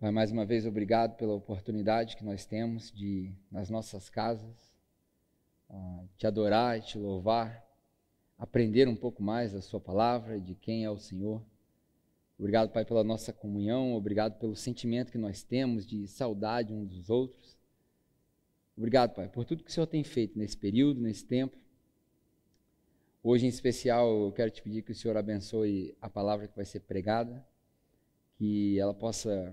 Pai, mais uma vez, obrigado pela oportunidade que nós temos de, nas nossas casas, uh, te adorar te louvar, aprender um pouco mais da Sua palavra, de quem é o Senhor. Obrigado, Pai, pela nossa comunhão, obrigado pelo sentimento que nós temos de saudade uns dos outros. Obrigado, Pai, por tudo que o Senhor tem feito nesse período, nesse tempo. Hoje, em especial, eu quero te pedir que o Senhor abençoe a palavra que vai ser pregada, que ela possa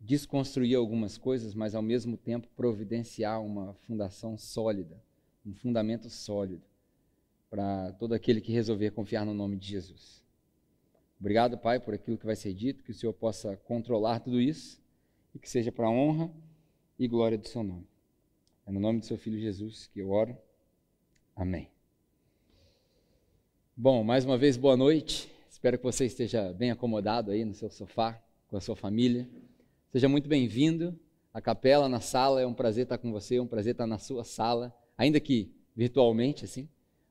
desconstruir algumas coisas, mas ao mesmo tempo providenciar uma fundação sólida, um fundamento sólido para todo aquele que resolver confiar no nome de Jesus. Obrigado, Pai, por aquilo que vai ser dito, que o Senhor possa controlar tudo isso e que seja para a honra e glória do seu nome. É no nome do seu filho Jesus que eu oro. Amém. Bom, mais uma vez, boa noite. Espero que você esteja bem acomodado aí no seu sofá, com a sua família. Seja muito bem-vindo à capela, na sala. É um prazer estar com você, é um prazer estar na sua sala, ainda que virtualmente, assim.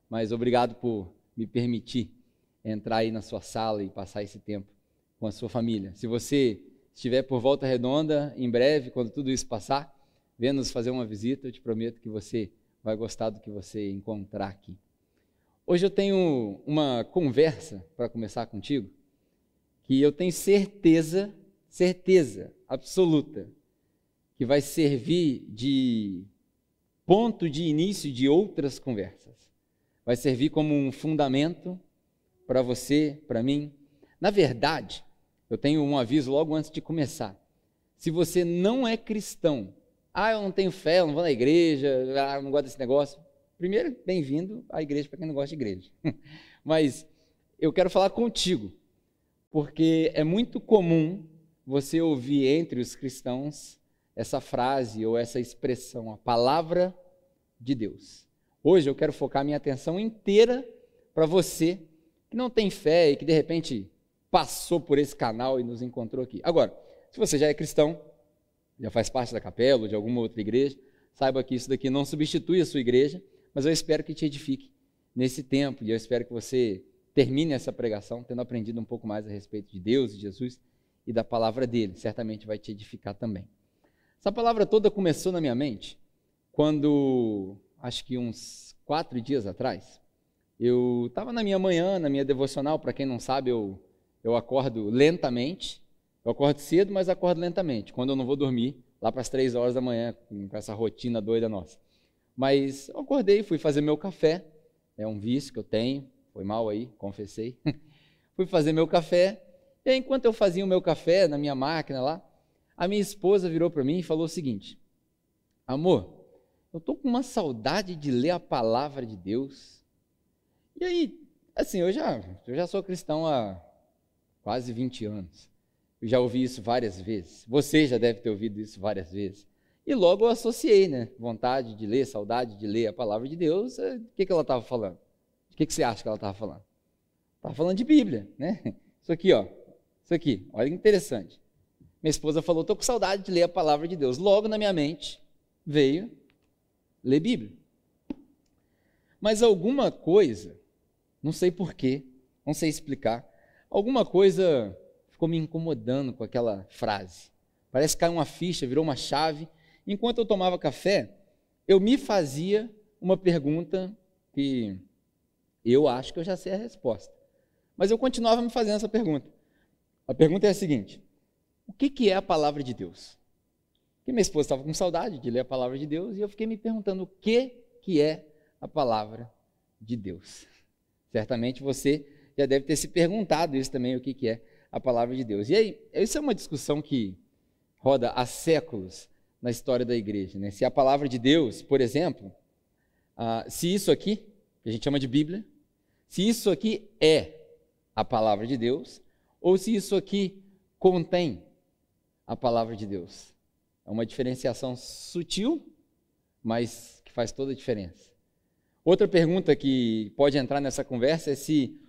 Mas obrigado por me permitir entrar aí na sua sala e passar esse tempo com a sua família. Se você estiver por volta redonda, em breve, quando tudo isso passar, venha nos fazer uma visita. Eu te prometo que você vai gostar do que você encontrar aqui. Hoje eu tenho uma conversa para começar contigo que eu tenho certeza certeza absoluta que vai servir de ponto de início de outras conversas. Vai servir como um fundamento para você, para mim. Na verdade, eu tenho um aviso logo antes de começar. Se você não é cristão, ah, eu não tenho fé, eu não vou na igreja, ah, eu não gosto desse negócio. Primeiro, bem-vindo à igreja para quem não gosta de igreja. Mas eu quero falar contigo, porque é muito comum você ouvir entre os cristãos essa frase ou essa expressão, a palavra de Deus. Hoje eu quero focar minha atenção inteira para você que não tem fé e que de repente passou por esse canal e nos encontrou aqui. Agora, se você já é cristão, já faz parte da capela ou de alguma outra igreja, saiba que isso daqui não substitui a sua igreja, mas eu espero que te edifique nesse tempo e eu espero que você termine essa pregação tendo aprendido um pouco mais a respeito de Deus e Jesus e da palavra dele. Certamente vai te edificar também. Essa palavra toda começou na minha mente quando, acho que uns quatro dias atrás, eu estava na minha manhã, na minha devocional. Para quem não sabe, eu, eu acordo lentamente. Eu acordo cedo, mas acordo lentamente. Quando eu não vou dormir, lá para as três horas da manhã, com essa rotina doida nossa. Mas eu acordei, fui fazer meu café. É um vício que eu tenho. Foi mal aí, confessei. fui fazer meu café e aí, enquanto eu fazia o meu café na minha máquina lá, a minha esposa virou para mim e falou o seguinte: Amor, eu estou com uma saudade de ler a palavra de Deus. E aí, assim, eu já, eu já sou cristão há quase 20 anos. Eu já ouvi isso várias vezes. Você já deve ter ouvido isso várias vezes. E logo eu associei, né? Vontade de ler, saudade de ler a palavra de Deus. Eh, o que, que ela estava falando? O que, que você acha que ela estava falando? Estava falando de Bíblia, né? Isso aqui, ó. Isso aqui, olha que interessante. Minha esposa falou: estou com saudade de ler a palavra de Deus. Logo na minha mente veio ler Bíblia. Mas alguma coisa, não sei porquê, não sei explicar, alguma coisa ficou me incomodando com aquela frase. Parece que caiu uma ficha, virou uma chave. Enquanto eu tomava café, eu me fazia uma pergunta que eu acho que eu já sei a resposta. Mas eu continuava me fazendo essa pergunta. A pergunta é a seguinte: o que, que é a palavra de Deus? Porque minha esposa estava com saudade de ler a palavra de Deus e eu fiquei me perguntando o que, que é a palavra de Deus. Certamente você já deve ter se perguntado isso também, o que, que é a palavra de Deus. E aí, isso é uma discussão que roda há séculos na história da igreja. Né? Se a palavra de Deus, por exemplo, ah, se isso aqui, que a gente chama de Bíblia, se isso aqui é a palavra de Deus, ou se isso aqui contém a palavra de Deus. É uma diferenciação sutil, mas que faz toda a diferença. Outra pergunta que pode entrar nessa conversa é se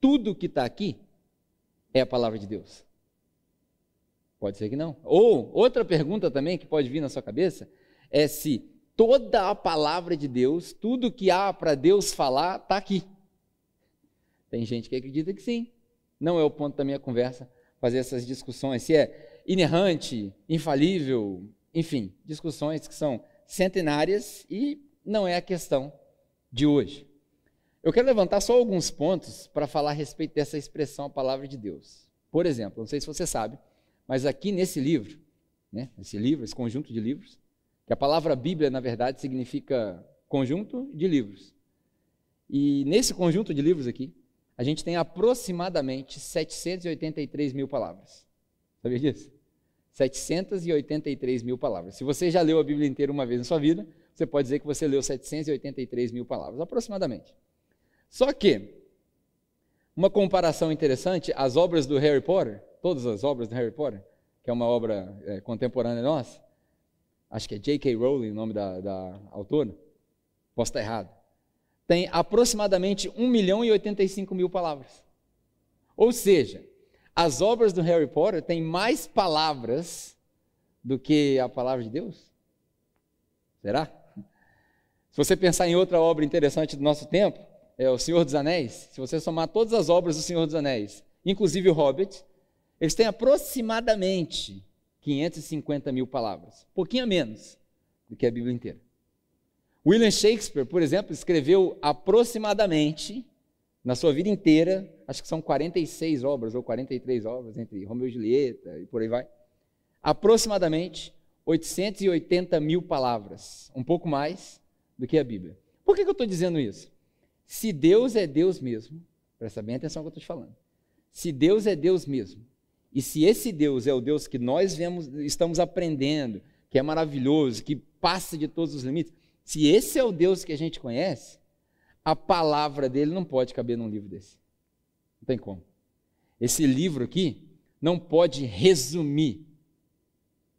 tudo que está aqui é a palavra de Deus. Pode ser que não. Ou outra pergunta também que pode vir na sua cabeça é se toda a palavra de Deus, tudo que há para Deus falar, está aqui. Tem gente que acredita que sim, não é o ponto da minha conversa fazer essas discussões. Se é inerrante, infalível, enfim, discussões que são centenárias e não é a questão de hoje. Eu quero levantar só alguns pontos para falar a respeito dessa expressão, a palavra de Deus. Por exemplo, não sei se você sabe, mas aqui nesse livro, né, esse livro, esse conjunto de livros, que a palavra Bíblia, na verdade, significa conjunto de livros. E nesse conjunto de livros aqui, a gente tem aproximadamente 783 mil palavras. Sabia disso? 783 mil palavras. Se você já leu a Bíblia inteira uma vez na sua vida, você pode dizer que você leu 783 mil palavras, aproximadamente. Só que, uma comparação interessante, as obras do Harry Potter, todas as obras do Harry Potter, que é uma obra é, contemporânea nossa, acho que é J.K. Rowling o nome da, da autora, posso estar errado, tem aproximadamente 1 milhão e 85 mil palavras. Ou seja, as obras do Harry Potter têm mais palavras do que a palavra de Deus? Será? Se você pensar em outra obra interessante do nosso tempo, é o Senhor dos Anéis. Se você somar todas as obras do Senhor dos Anéis, inclusive o Hobbit, eles têm aproximadamente 550 mil palavras, pouquinho a menos do que a Bíblia inteira. William Shakespeare, por exemplo, escreveu aproximadamente, na sua vida inteira, acho que são 46 obras ou 43 obras, entre Romeu e Julieta e por aí vai, aproximadamente 880 mil palavras, um pouco mais do que a Bíblia. Por que, que eu estou dizendo isso? Se Deus é Deus mesmo, presta bem atenção no que eu estou te falando. Se Deus é Deus mesmo, e se esse Deus é o Deus que nós vemos, estamos aprendendo, que é maravilhoso, que passa de todos os limites, se esse é o Deus que a gente conhece, a palavra dele não pode caber num livro desse. Não tem como. Esse livro aqui não pode resumir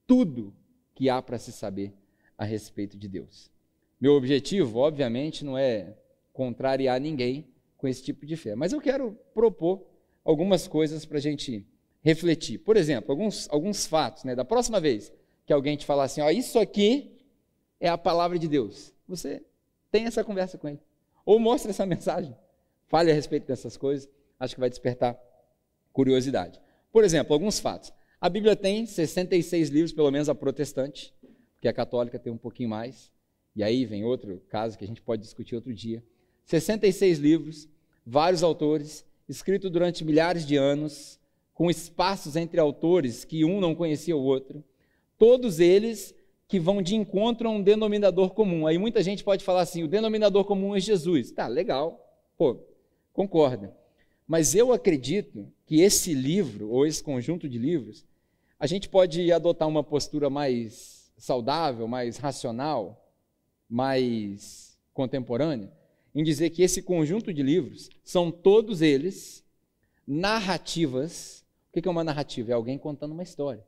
tudo que há para se saber a respeito de Deus. Meu objetivo, obviamente, não é contrariar ninguém com esse tipo de fé, mas eu quero propor algumas coisas para a gente refletir. Por exemplo, alguns, alguns fatos. Né? Da próxima vez que alguém te falar assim, ó, isso aqui é a palavra de Deus. Você tem essa conversa com ele. Ou mostre essa mensagem. Fale a respeito dessas coisas. Acho que vai despertar curiosidade. Por exemplo, alguns fatos. A Bíblia tem 66 livros, pelo menos a protestante, porque a católica tem um pouquinho mais. E aí vem outro caso que a gente pode discutir outro dia. 66 livros, vários autores, escrito durante milhares de anos, com espaços entre autores que um não conhecia o outro. Todos eles que vão de encontro a um denominador comum. Aí muita gente pode falar assim: o denominador comum é Jesus. Tá, legal. Pô, concorda. Mas eu acredito que esse livro, ou esse conjunto de livros, a gente pode adotar uma postura mais saudável, mais racional, mais contemporânea, em dizer que esse conjunto de livros são todos eles narrativas. O que é uma narrativa? É alguém contando uma história.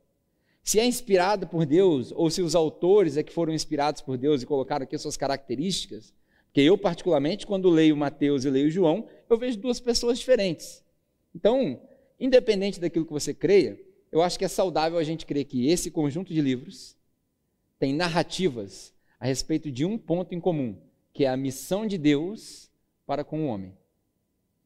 Se é inspirado por Deus, ou se os autores é que foram inspirados por Deus e colocaram aqui suas características, porque eu, particularmente, quando leio Mateus e leio João, eu vejo duas pessoas diferentes. Então, independente daquilo que você creia, eu acho que é saudável a gente crer que esse conjunto de livros tem narrativas a respeito de um ponto em comum, que é a missão de Deus para com o homem.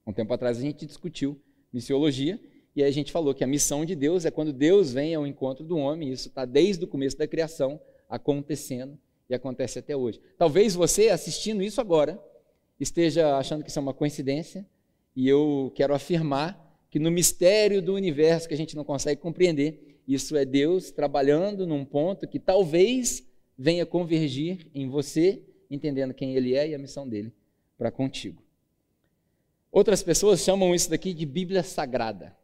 Um tempo atrás a gente discutiu missiologia e a gente falou que a missão de Deus é quando Deus vem ao encontro do homem, isso está desde o começo da criação acontecendo e acontece até hoje. Talvez você assistindo isso agora esteja achando que isso é uma coincidência, e eu quero afirmar que no mistério do universo que a gente não consegue compreender, isso é Deus trabalhando num ponto que talvez venha convergir em você, entendendo quem Ele é e a missão dele para contigo. Outras pessoas chamam isso daqui de Bíblia Sagrada.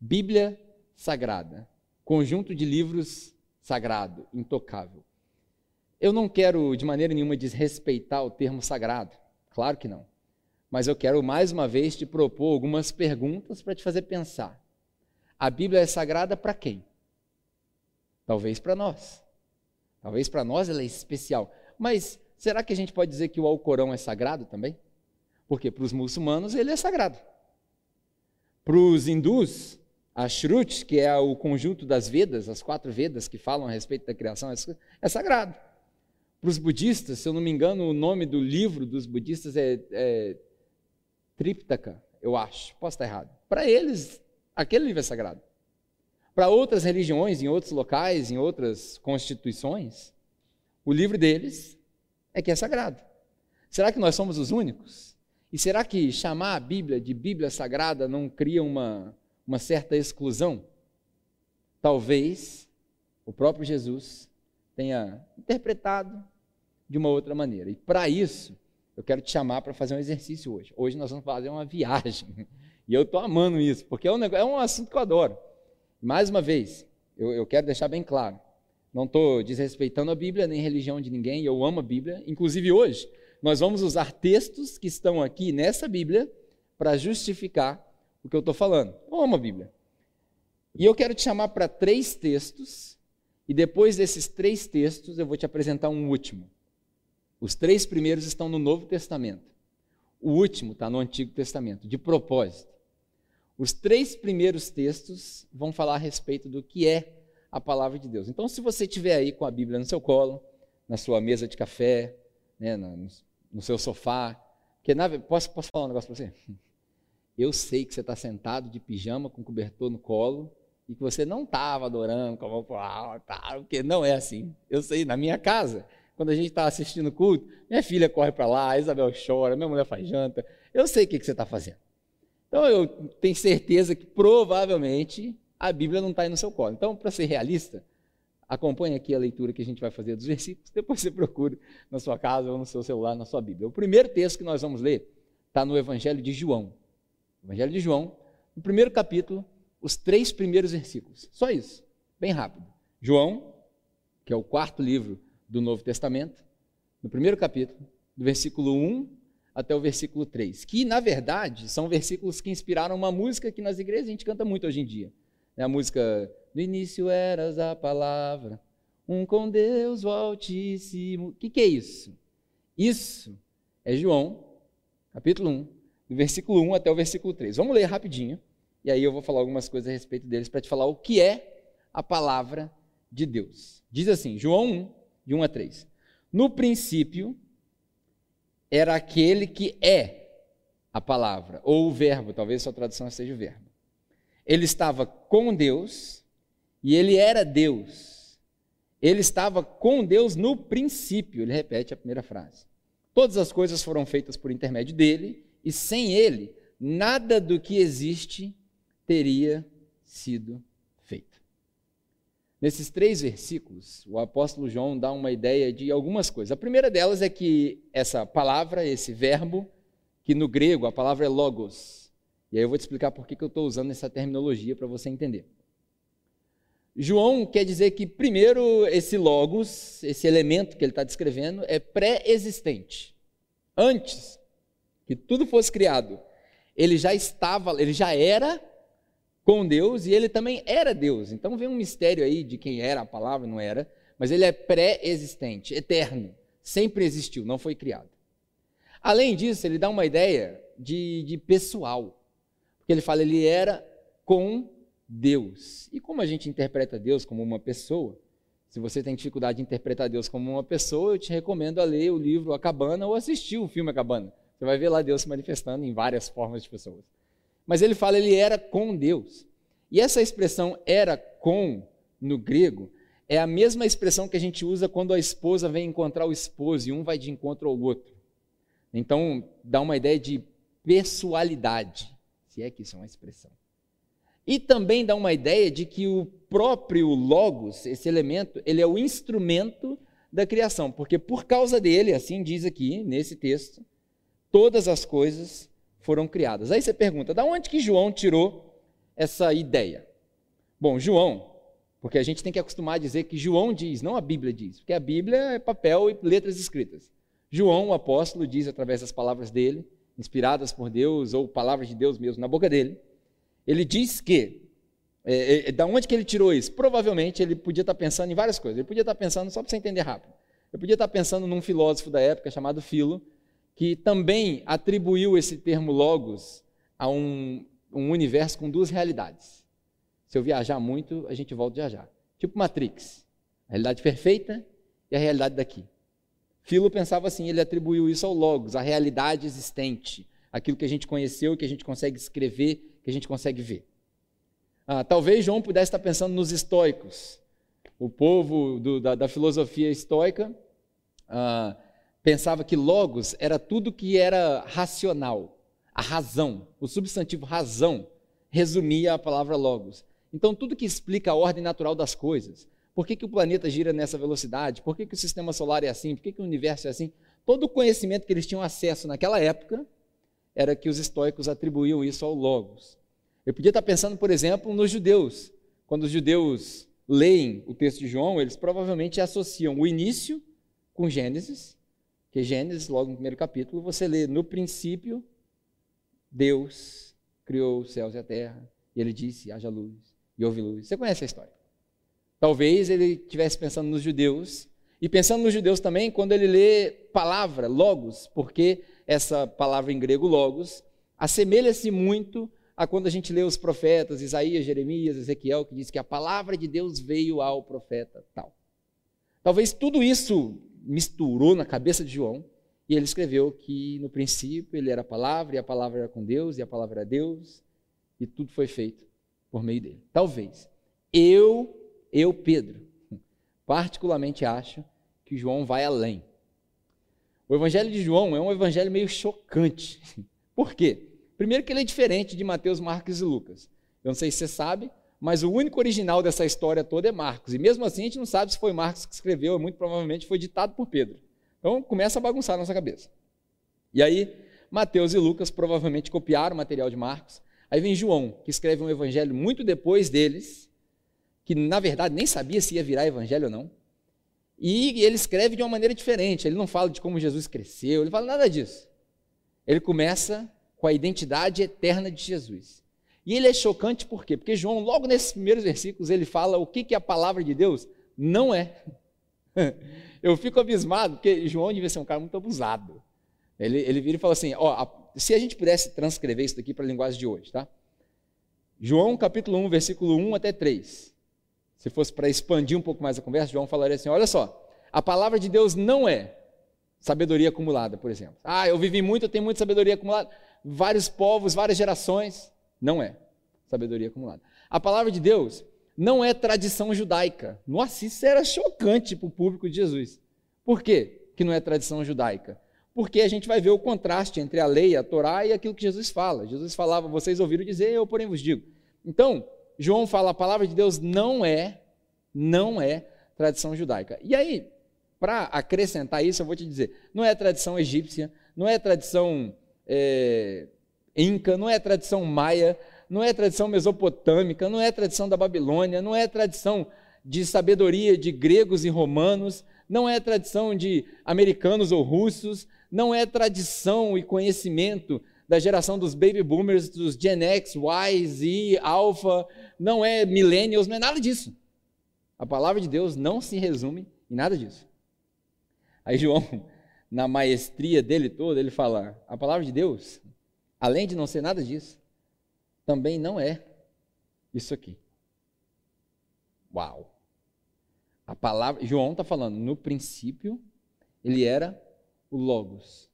Bíblia Sagrada, conjunto de livros sagrado, intocável. Eu não quero de maneira nenhuma desrespeitar o termo sagrado, claro que não. Mas eu quero mais uma vez te propor algumas perguntas para te fazer pensar. A Bíblia é sagrada para quem? Talvez para nós. Talvez para nós ela é especial. Mas será que a gente pode dizer que o Alcorão é sagrado também? Porque para os muçulmanos ele é sagrado. Para os hindus, a Shruti, que é o conjunto das Vedas, as quatro Vedas que falam a respeito da criação, é sagrado. Para os budistas, se eu não me engano, o nome do livro dos budistas é, é Triptaka, eu acho. Posso estar errado. Para eles, aquele livro é sagrado. para outras religiões, em outros locais, em outras constituições, o livro deles é que é sagrado. Será que nós somos os únicos? E será que chamar a Bíblia de Bíblia Sagrada não cria uma, uma certa exclusão? Talvez o próprio Jesus tenha interpretado de uma outra maneira. E para isso, eu quero te chamar para fazer um exercício hoje. Hoje nós vamos fazer uma viagem. E eu estou amando isso, porque é um, negócio, é um assunto que eu adoro. Mais uma vez, eu, eu quero deixar bem claro: não estou desrespeitando a Bíblia nem a religião de ninguém, eu amo a Bíblia. Inclusive hoje, nós vamos usar textos que estão aqui nessa Bíblia para justificar o que eu estou falando. Eu amo a Bíblia. E eu quero te chamar para três textos, e depois desses três textos eu vou te apresentar um último. Os três primeiros estão no Novo Testamento. O último está no Antigo Testamento, de propósito. Os três primeiros textos vão falar a respeito do que é a palavra de Deus. Então, se você tiver aí com a Bíblia no seu colo, na sua mesa de café, né, no, no, seu sofá, que na, posso, posso falar um negócio para você? Eu sei que você está sentado de pijama com cobertor no colo e que você não estava adorando com a mão para porque não é assim. Eu sei, na minha casa, quando a gente está assistindo culto, minha filha corre para lá, a Isabel chora, minha mulher faz janta. Eu sei o que, que você está fazendo. Então eu tenho certeza que provavelmente a Bíblia não está aí no seu colo. Então, para ser realista, acompanhe aqui a leitura que a gente vai fazer dos versículos, depois você procura na sua casa ou no seu celular, na sua Bíblia. O primeiro texto que nós vamos ler está no Evangelho de João. Evangelho de João, no primeiro capítulo, os três primeiros versículos. Só isso, bem rápido. João, que é o quarto livro do Novo Testamento, no primeiro capítulo, do versículo 1 até o versículo 3, que na verdade são versículos que inspiraram uma música que nas igrejas a gente canta muito hoje em dia. É a música No início eras a palavra, um com Deus o Altíssimo. O que, que é isso? Isso é João, capítulo 1, do versículo 1 até o versículo 3. Vamos ler rapidinho, e aí eu vou falar algumas coisas a respeito deles para te falar o que é a palavra de Deus. Diz assim, João 1, de 1 a 3. No princípio era aquele que é a palavra, ou o verbo, talvez sua tradução seja o verbo. Ele estava com Deus e ele era Deus. Ele estava com Deus no princípio, ele repete a primeira frase. Todas as coisas foram feitas por intermédio dele, e sem ele, nada do que existe teria sido Nesses três versículos, o apóstolo João dá uma ideia de algumas coisas. A primeira delas é que essa palavra, esse verbo, que no grego a palavra é logos. E aí eu vou te explicar por que eu estou usando essa terminologia para você entender. João quer dizer que, primeiro, esse logos, esse elemento que ele está descrevendo, é pré-existente. Antes que tudo fosse criado, ele já estava, ele já era com Deus e ele também era Deus. Então vem um mistério aí de quem era a palavra, não era, mas ele é pré-existente, eterno, sempre existiu, não foi criado. Além disso, ele dá uma ideia de, de pessoal, porque ele fala ele era com Deus. E como a gente interpreta Deus como uma pessoa, se você tem dificuldade de interpretar Deus como uma pessoa, eu te recomendo a ler o livro A Cabana ou assistir o filme A Cabana. Você vai ver lá Deus se manifestando em várias formas de pessoas. Mas ele fala, ele era com Deus. E essa expressão era com, no grego, é a mesma expressão que a gente usa quando a esposa vem encontrar o esposo e um vai de encontro ao outro. Então, dá uma ideia de pessoalidade, se é que isso é uma expressão. E também dá uma ideia de que o próprio logos, esse elemento, ele é o instrumento da criação, porque por causa dele, assim diz aqui nesse texto, todas as coisas foram criadas. Aí você pergunta, da onde que João tirou essa ideia? Bom, João, porque a gente tem que acostumar a dizer que João diz, não a Bíblia diz, porque a Bíblia é papel e letras escritas. João, o apóstolo, diz através das palavras dele, inspiradas por Deus ou palavras de Deus mesmo na boca dele, ele diz que é, é, da onde que ele tirou isso? Provavelmente ele podia estar pensando em várias coisas. Ele podia estar pensando, só para você entender rápido, ele podia estar pensando num filósofo da época chamado Filo, que também atribuiu esse termo logos a um, um universo com duas realidades. Se eu viajar muito, a gente volta a viajar. Tipo Matrix, a realidade perfeita e a realidade daqui. Filo pensava assim, ele atribuiu isso ao logos, a realidade existente, aquilo que a gente conheceu, que a gente consegue escrever, que a gente consegue ver. Ah, talvez João pudesse estar pensando nos estoicos, o povo do, da, da, filosofia estoica ah, pensava que logos era tudo que era racional, a razão, o substantivo razão resumia a palavra logos. Então, tudo que explica a ordem natural das coisas, por que, que o planeta gira nessa velocidade, por que, que o sistema solar é assim, por que, que o universo é assim, todo o conhecimento que eles tinham acesso naquela época era que os estoicos atribuíam isso ao logos. Eu podia estar pensando, por exemplo, nos judeus. Quando os judeus leem o texto de João, eles provavelmente associam o início com Gênesis, que Gênesis, logo no primeiro capítulo, você lê no princípio, Deus criou os céus e a terra, e ele disse: haja luz, e houve luz. Você conhece a história. Talvez ele estivesse pensando nos judeus, e pensando nos judeus também, quando ele lê palavra, logos, porque essa palavra em grego, logos, assemelha-se muito a quando a gente lê os profetas, Isaías, Jeremias, Ezequiel, que diz que a palavra de Deus veio ao profeta tal. Talvez tudo isso misturou na cabeça de João e ele escreveu que no princípio ele era a palavra e a palavra era com Deus e a palavra era Deus e tudo foi feito por meio dele. Talvez. Eu, eu Pedro, particularmente acho que João vai além. O evangelho de João é um evangelho meio chocante. Por quê? Primeiro que ele é diferente de Mateus, Marcos e Lucas. Eu não sei se você sabe, mas o único original dessa história toda é Marcos. E mesmo assim a gente não sabe se foi Marcos que escreveu, muito provavelmente foi ditado por Pedro. Então começa a bagunçar a nossa cabeça. E aí, Mateus e Lucas provavelmente copiaram o material de Marcos. Aí vem João, que escreve um evangelho muito depois deles, que na verdade nem sabia se ia virar evangelho ou não. E ele escreve de uma maneira diferente. Ele não fala de como Jesus cresceu, ele fala nada disso. Ele começa com a identidade eterna de Jesus. E ele é chocante por quê? Porque João, logo nesses primeiros versículos, ele fala o que, que a palavra de Deus não é. Eu fico abismado, porque João devia ser um cara muito abusado. Ele, ele vira e fala assim: ó, a, se a gente pudesse transcrever isso daqui para a linguagem de hoje, tá? João capítulo 1, versículo 1 até 3 se fosse para expandir um pouco mais a conversa, João falaria assim: olha só, a palavra de Deus não é sabedoria acumulada, por exemplo. Ah, eu vivi muito, eu tenho muita sabedoria acumulada. Vários povos, várias gerações. Não é sabedoria acumulada. A palavra de Deus não é tradição judaica. Nossa, isso era chocante para o público de Jesus. Por quê que não é tradição judaica? Porque a gente vai ver o contraste entre a lei, a Torá e aquilo que Jesus fala. Jesus falava, vocês ouviram dizer, eu porém vos digo. Então, João fala, a palavra de Deus não é, não é tradição judaica. E aí, para acrescentar isso, eu vou te dizer, não é tradição egípcia, não é tradição é, inca, não é tradição maia, não é tradição mesopotâmica, não é tradição da Babilônia, não é tradição de sabedoria de gregos e romanos, não é tradição de americanos ou russos, não é tradição e conhecimento da geração dos baby boomers, dos Gen X, Y, Z, Alpha, não é millennials, não é nada disso. A palavra de Deus não se resume em nada disso. Aí João, na maestria dele toda, ele fala: a palavra de Deus, além de não ser nada disso, também não é isso aqui. Uau! A palavra, João está falando, no princípio, ele era o Logos.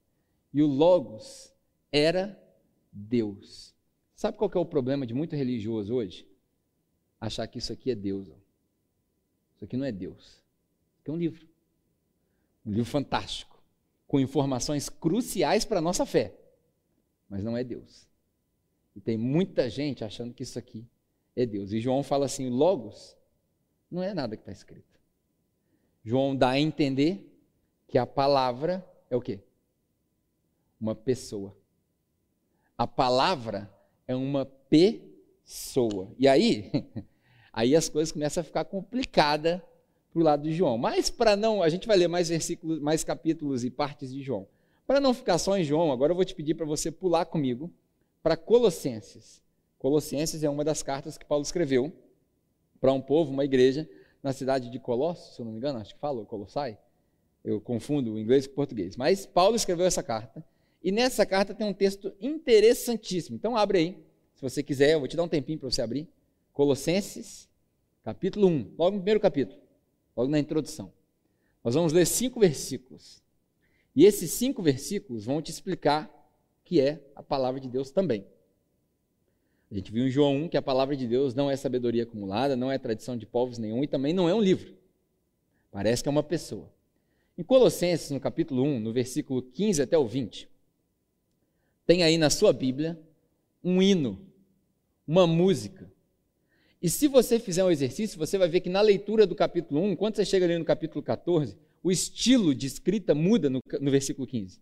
E o Logos era Deus. Sabe qual é o problema de muito religioso hoje? Achar que isso aqui é Deus. Isso aqui não é Deus. Isso aqui é um livro. Um livro fantástico, com informações cruciais para a nossa fé. Mas não é Deus. E tem muita gente achando que isso aqui é Deus. E João fala assim: Logos não é nada que está escrito. João dá a entender que a palavra é o quê? Uma pessoa. A palavra é uma pessoa. E aí, aí as coisas começam a ficar complicadas para o lado de João. Mas para não, a gente vai ler mais versículos, mais capítulos e partes de João. Para não ficar só em João, agora eu vou te pedir para você pular comigo para Colossenses. Colossenses é uma das cartas que Paulo escreveu para um povo, uma igreja, na cidade de Colossos, se eu não me engano, acho que fala Colossai. Eu confundo o inglês com o português. Mas Paulo escreveu essa carta e nessa carta tem um texto interessantíssimo. Então abre aí, se você quiser, eu vou te dar um tempinho para você abrir. Colossenses, capítulo 1, logo no primeiro capítulo, logo na introdução. Nós vamos ler cinco versículos. E esses cinco versículos vão te explicar que é a palavra de Deus também. A gente viu em João 1 que a palavra de Deus não é sabedoria acumulada, não é tradição de povos nenhum e também não é um livro. Parece que é uma pessoa. Em Colossenses, no capítulo 1, no versículo 15 até o 20, tem aí na sua Bíblia um hino, uma música. E se você fizer um exercício, você vai ver que na leitura do capítulo 1, quando você chega ali no capítulo 14, o estilo de escrita muda no, no versículo 15.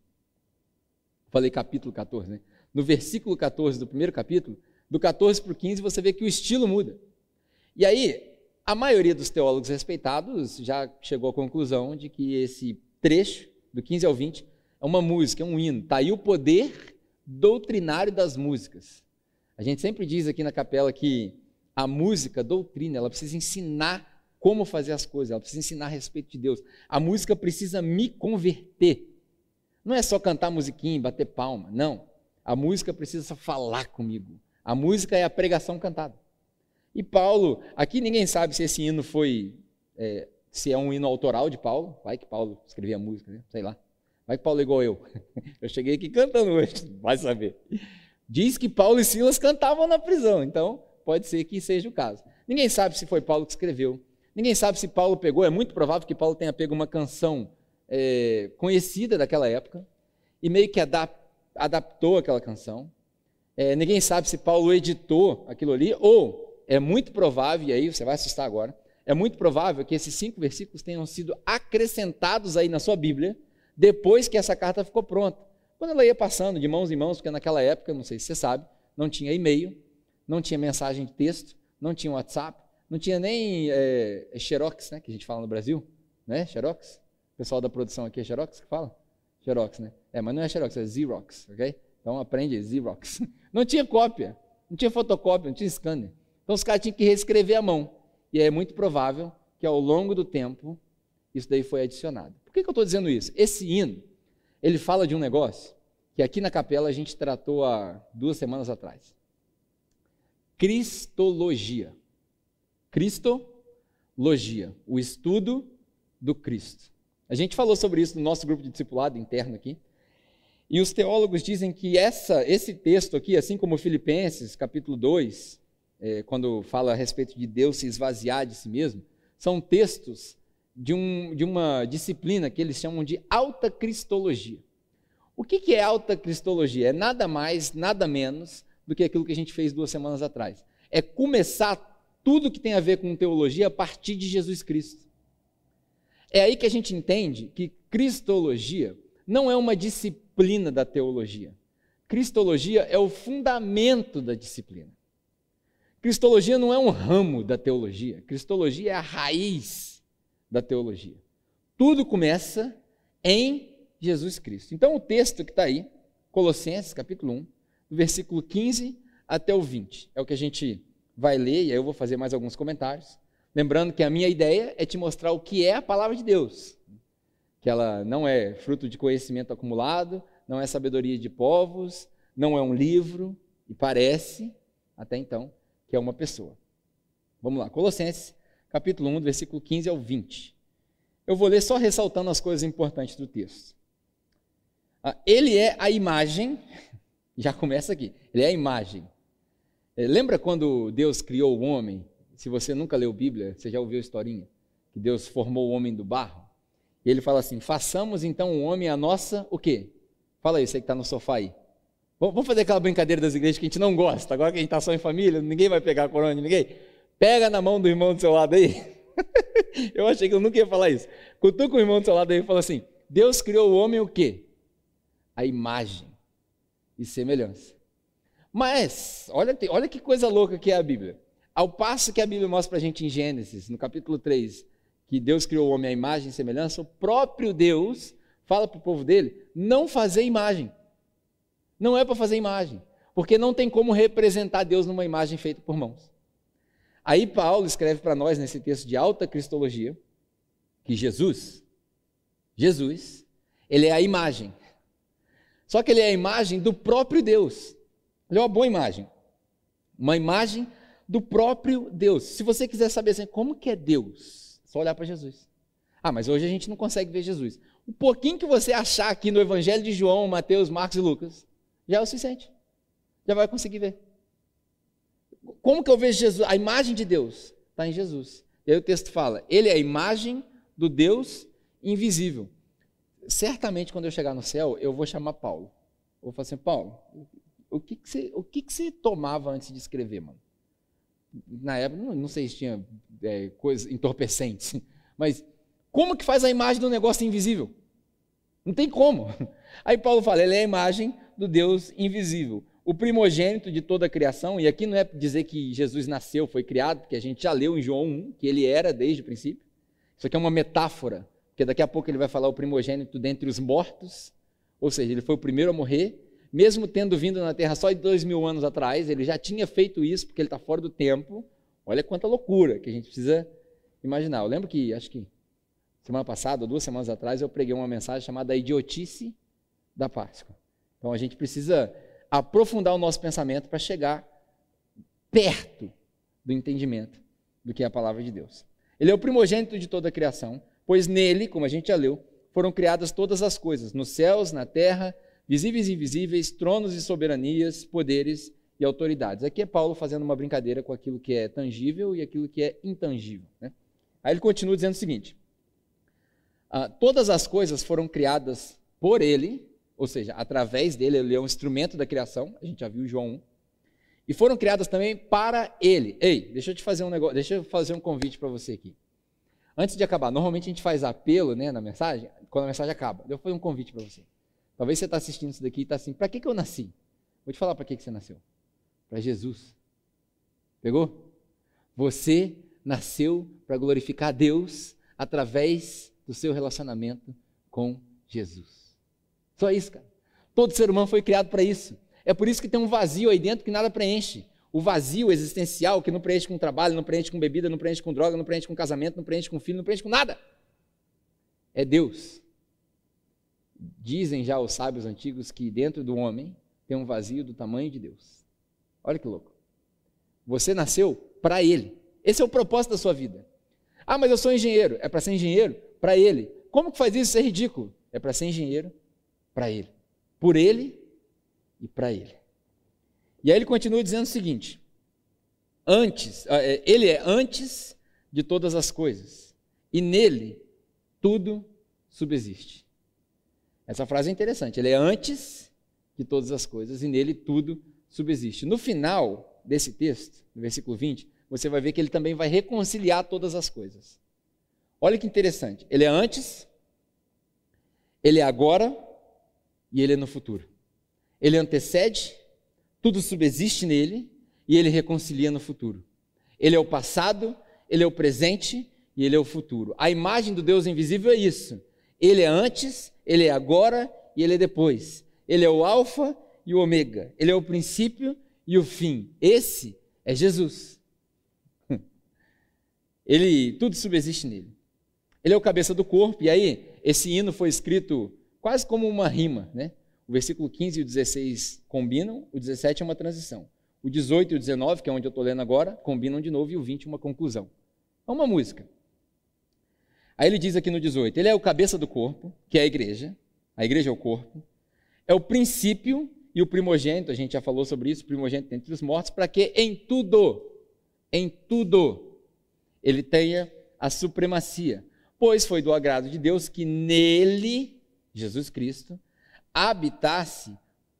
Falei capítulo 14, né? No versículo 14 do primeiro capítulo, do 14 para o 15, você vê que o estilo muda. E aí, a maioria dos teólogos respeitados já chegou à conclusão de que esse trecho, do 15 ao 20, é uma música, é um hino. Está aí o poder doutrinário das músicas. A gente sempre diz aqui na capela que a música, a doutrina, ela precisa ensinar como fazer as coisas, ela precisa ensinar a respeito de Deus. A música precisa me converter. Não é só cantar musiquinha, bater palma, não. A música precisa falar comigo. A música é a pregação cantada. E Paulo, aqui ninguém sabe se esse hino foi, é, se é um hino autoral de Paulo, vai que Paulo escrevia música, né? sei lá. Vai que Paulo é igual eu. Eu cheguei aqui cantando hoje, vai saber. Diz que Paulo e Silas cantavam na prisão, então pode ser que seja o caso. Ninguém sabe se foi Paulo que escreveu. Ninguém sabe se Paulo pegou. É muito provável que Paulo tenha pego uma canção é, conhecida daquela época e meio que adap adaptou aquela canção. É, ninguém sabe se Paulo editou aquilo ali, ou é muito provável, e aí você vai assustar agora, é muito provável que esses cinco versículos tenham sido acrescentados aí na sua Bíblia, depois que essa carta ficou pronta. Quando ela ia passando de mãos em mãos, porque naquela época, não sei se você sabe, não tinha e-mail, não tinha mensagem de texto, não tinha WhatsApp, não tinha nem é, Xerox, né, que a gente fala no Brasil, né, Xerox? O pessoal da produção aqui é Xerox que fala? Xerox, né? É, mas não é Xerox, é Xerox, ok? Então aprende Xerox. Não tinha cópia, não tinha fotocópia, não tinha scanner. Então os caras tinham que reescrever à mão. E é muito provável que ao longo do tempo isso daí foi adicionado. Por que, que eu estou dizendo isso? Esse hino, ele fala de um negócio que aqui na capela a gente tratou há duas semanas atrás. Cristologia. Cristologia, o estudo do Cristo. A gente falou sobre isso no nosso grupo de discipulado interno aqui. E os teólogos dizem que essa, esse texto aqui, assim como Filipenses, capítulo 2, é, quando fala a respeito de Deus se esvaziar de si mesmo, são textos de, um, de uma disciplina que eles chamam de alta cristologia. O que, que é alta cristologia? É nada mais, nada menos do que aquilo que a gente fez duas semanas atrás. É começar tudo que tem a ver com teologia a partir de Jesus Cristo. É aí que a gente entende que cristologia não é uma disciplina da teologia. Cristologia é o fundamento da disciplina. Cristologia não é um ramo da teologia. Cristologia é a raiz da teologia. Tudo começa em Jesus Cristo. Então, o texto que está aí, Colossenses, capítulo 1, do versículo 15 até o 20, é o que a gente vai ler, e aí eu vou fazer mais alguns comentários. Lembrando que a minha ideia é te mostrar o que é a palavra de Deus. Que ela não é fruto de conhecimento acumulado, não é sabedoria de povos, não é um livro, e parece, até então, que é uma pessoa. Vamos lá, Colossenses, capítulo 1, versículo 15 ao 20. Eu vou ler só ressaltando as coisas importantes do texto. Ah, ele é a imagem, já começa aqui, ele é a imagem. É, lembra quando Deus criou o homem? Se você nunca leu Bíblia, você já ouviu a historinha? Que Deus formou o homem do barro. E ele fala assim: façamos então o homem a nossa, o quê? Fala aí, você que está no sofá aí. Vamos fazer aquela brincadeira das igrejas que a gente não gosta. Agora que a gente está só em família, ninguém vai pegar a corona de ninguém. Pega na mão do irmão do seu lado aí. eu achei que eu nunca ia falar isso. Cutuca o irmão do seu lado aí e fala assim: Deus criou o homem o quê? A imagem e semelhança. Mas, olha, olha que coisa louca que é a Bíblia. Ao passo que a Bíblia mostra para a gente em Gênesis, no capítulo 3, que Deus criou o homem à imagem e semelhança, o próprio Deus fala para o povo dele não fazer imagem. Não é para fazer imagem, porque não tem como representar Deus numa imagem feita por mãos. Aí Paulo escreve para nós nesse texto de alta cristologia que Jesus, Jesus, ele é a imagem. Só que ele é a imagem do próprio Deus. Ele é uma boa imagem. Uma imagem do próprio Deus. Se você quiser saber assim, como que é Deus, é só olhar para Jesus. Ah, mas hoje a gente não consegue ver Jesus. O pouquinho que você achar aqui no Evangelho de João, Mateus, Marcos e Lucas, já é o suficiente. Já vai conseguir ver. como que eu vejo Jesus? A imagem de Deus está em Jesus. E aí o texto fala: Ele é a imagem do Deus invisível. Certamente, quando eu chegar no céu, eu vou chamar Paulo. Eu vou falar assim: Paulo, o que, que, você, o que, que você tomava antes de escrever, mano? Na época, não, não sei se tinha é, coisas entorpecentes, mas como que faz a imagem do negócio invisível? Não tem como. Aí Paulo fala: Ele é a imagem do Deus invisível o primogênito de toda a criação, e aqui não é dizer que Jesus nasceu, foi criado, porque a gente já leu em João 1 que ele era desde o princípio. Isso aqui é uma metáfora, porque daqui a pouco ele vai falar o primogênito dentre os mortos, ou seja, ele foi o primeiro a morrer, mesmo tendo vindo na Terra só de dois mil anos atrás, ele já tinha feito isso, porque ele está fora do tempo. Olha quanta loucura que a gente precisa imaginar. Eu lembro que, acho que semana passada, ou duas semanas atrás, eu preguei uma mensagem chamada A Idiotice da Páscoa. Então a gente precisa aprofundar o nosso pensamento para chegar perto do entendimento do que é a palavra de Deus. Ele é o primogênito de toda a criação, pois nele, como a gente já leu, foram criadas todas as coisas, nos céus, na terra, visíveis e invisíveis, tronos e soberanias, poderes e autoridades. Aqui é Paulo fazendo uma brincadeira com aquilo que é tangível e aquilo que é intangível. Né? Aí ele continua dizendo o seguinte: ah, todas as coisas foram criadas por ele ou seja, através dele, ele é um instrumento da criação, a gente já viu João 1. E foram criadas também para ele. Ei, deixa eu te fazer um negócio, deixa eu fazer um convite para você aqui. Antes de acabar, normalmente a gente faz apelo né, na mensagem, quando a mensagem acaba. Eu fazer um convite para você. Talvez você está assistindo isso daqui e está assim, para que, que eu nasci? Vou te falar para que, que você nasceu. Para Jesus. Pegou? Você nasceu para glorificar Deus através do seu relacionamento com Jesus. Só isso, cara. Todo ser humano foi criado para isso. É por isso que tem um vazio aí dentro que nada preenche. O vazio existencial que não preenche com trabalho, não preenche com bebida, não preenche com droga, não preenche com casamento, não preenche com filho, não preenche com nada. É Deus. Dizem já os sábios antigos que dentro do homem tem um vazio do tamanho de Deus. Olha que louco. Você nasceu para Ele. Esse é o propósito da sua vida. Ah, mas eu sou engenheiro. É para ser engenheiro? Para Ele. Como que faz isso? Isso é ridículo. É para ser engenheiro para ele. Por ele e para ele. E aí ele continua dizendo o seguinte: antes, ah, é, ele é antes de todas as coisas, e nele tudo subsiste. Essa frase é interessante. Ele é antes de todas as coisas, e nele tudo subsiste. No final desse texto, no versículo 20, você vai ver que ele também vai reconciliar todas as coisas. Olha que interessante. Ele é antes, ele é agora e ele é no futuro. Ele antecede, tudo subsiste nele e ele reconcilia no futuro. Ele é o passado, ele é o presente e ele é o futuro. A imagem do Deus invisível é isso. Ele é antes, ele é agora e ele é depois. Ele é o alfa e o ômega. Ele é o princípio e o fim. Esse é Jesus. Ele tudo subsiste nele. Ele é o cabeça do corpo e aí esse hino foi escrito quase como uma rima, né? O versículo 15 e o 16 combinam, o 17 é uma transição. O 18 e o 19, que é onde eu estou lendo agora, combinam de novo e o 20 uma conclusão. É uma música. Aí ele diz aqui no 18: Ele é o cabeça do corpo, que é a igreja, a igreja é o corpo, é o princípio e o primogênito, a gente já falou sobre isso, primogênito entre os mortos, para que em tudo, em tudo, ele tenha a supremacia. Pois foi do agrado de Deus que nele Jesus Cristo, habitasse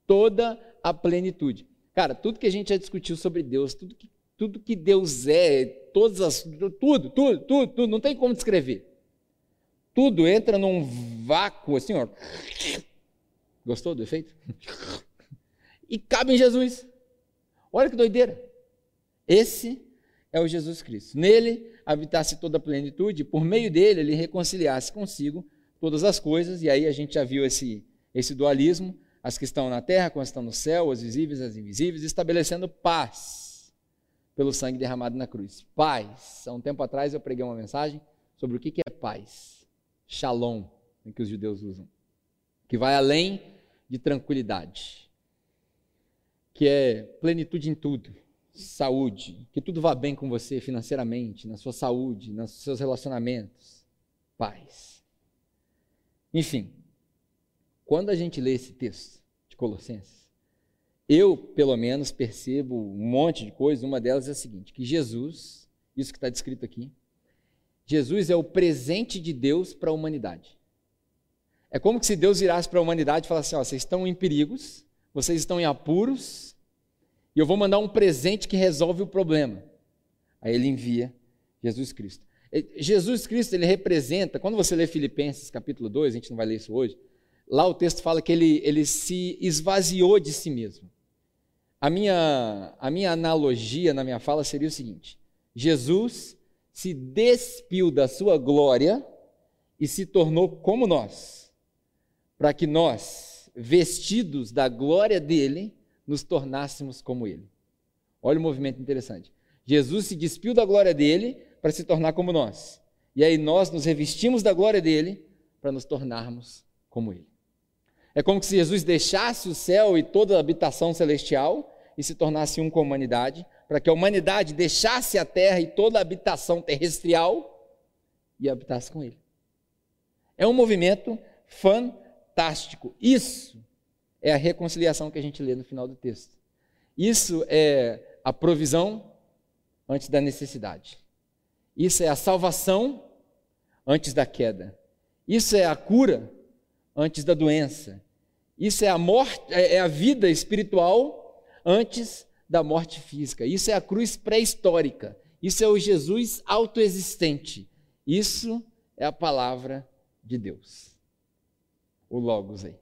toda a plenitude. Cara, tudo que a gente já discutiu sobre Deus, tudo que, tudo que Deus é, todas as, tudo, tudo, tudo, tudo, não tem como descrever. Tudo entra num vácuo assim, ó. Gostou do efeito? E cabe em Jesus. Olha que doideira. Esse é o Jesus Cristo. Nele habitasse toda a plenitude, por meio dele ele reconciliasse consigo todas as coisas, e aí a gente já viu esse, esse dualismo, as que estão na terra, com as que estão no céu, as visíveis, as invisíveis, estabelecendo paz pelo sangue derramado na cruz. Paz. Há um tempo atrás eu preguei uma mensagem sobre o que é paz. Shalom, que os judeus usam. Que vai além de tranquilidade. Que é plenitude em tudo. Saúde. Que tudo vá bem com você financeiramente, na sua saúde, nos seus relacionamentos. Paz. Enfim, quando a gente lê esse texto de Colossenses, eu, pelo menos, percebo um monte de coisas. Uma delas é a seguinte: que Jesus, isso que está descrito aqui, Jesus é o presente de Deus para a humanidade. É como se Deus virasse para a humanidade e falasse: ó, vocês estão em perigos, vocês estão em apuros, e eu vou mandar um presente que resolve o problema. Aí ele envia Jesus Cristo. Jesus Cristo, ele representa, quando você lê Filipenses capítulo 2, a gente não vai ler isso hoje, lá o texto fala que ele, ele se esvaziou de si mesmo. A minha, a minha analogia na minha fala seria o seguinte: Jesus se despiu da sua glória e se tornou como nós, para que nós, vestidos da glória dele, nos tornássemos como ele. Olha o movimento interessante. Jesus se despiu da glória dele para se tornar como nós. E aí nós nos revestimos da glória dele para nos tornarmos como ele. É como se Jesus deixasse o céu e toda a habitação celestial e se tornasse um com a humanidade, para que a humanidade deixasse a terra e toda a habitação terrestrial e habitasse com ele. É um movimento fantástico. Isso é a reconciliação que a gente lê no final do texto. Isso é a provisão antes da necessidade. Isso é a salvação antes da queda. Isso é a cura antes da doença. Isso é a morte, é, é a vida espiritual antes da morte física. Isso é a cruz pré-histórica. Isso é o Jesus autoexistente. Isso é a palavra de Deus. O Logos aí.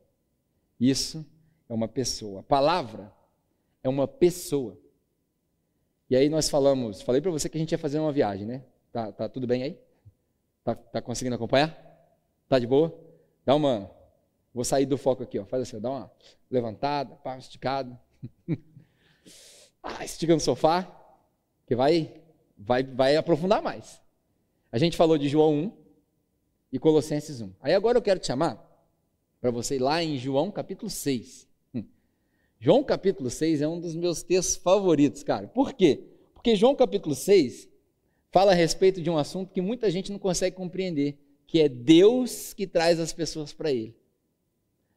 Isso é uma pessoa. A palavra é uma pessoa. E aí nós falamos, falei para você que a gente ia fazer uma viagem, né? Tá, tá tudo bem aí? Tá, tá conseguindo acompanhar? Tá de boa? Dá uma. Vou sair do foco aqui, ó. Faz assim, dá uma levantada, pá, esticado. Ah, estica no sofá, que vai, vai, vai aprofundar mais. A gente falou de João 1 e Colossenses 1. Aí agora eu quero te chamar para você ir lá em João capítulo 6. Hum. João capítulo 6 é um dos meus textos favoritos, cara. Por quê? Porque João capítulo 6 fala a respeito de um assunto que muita gente não consegue compreender, que é Deus que traz as pessoas para Ele.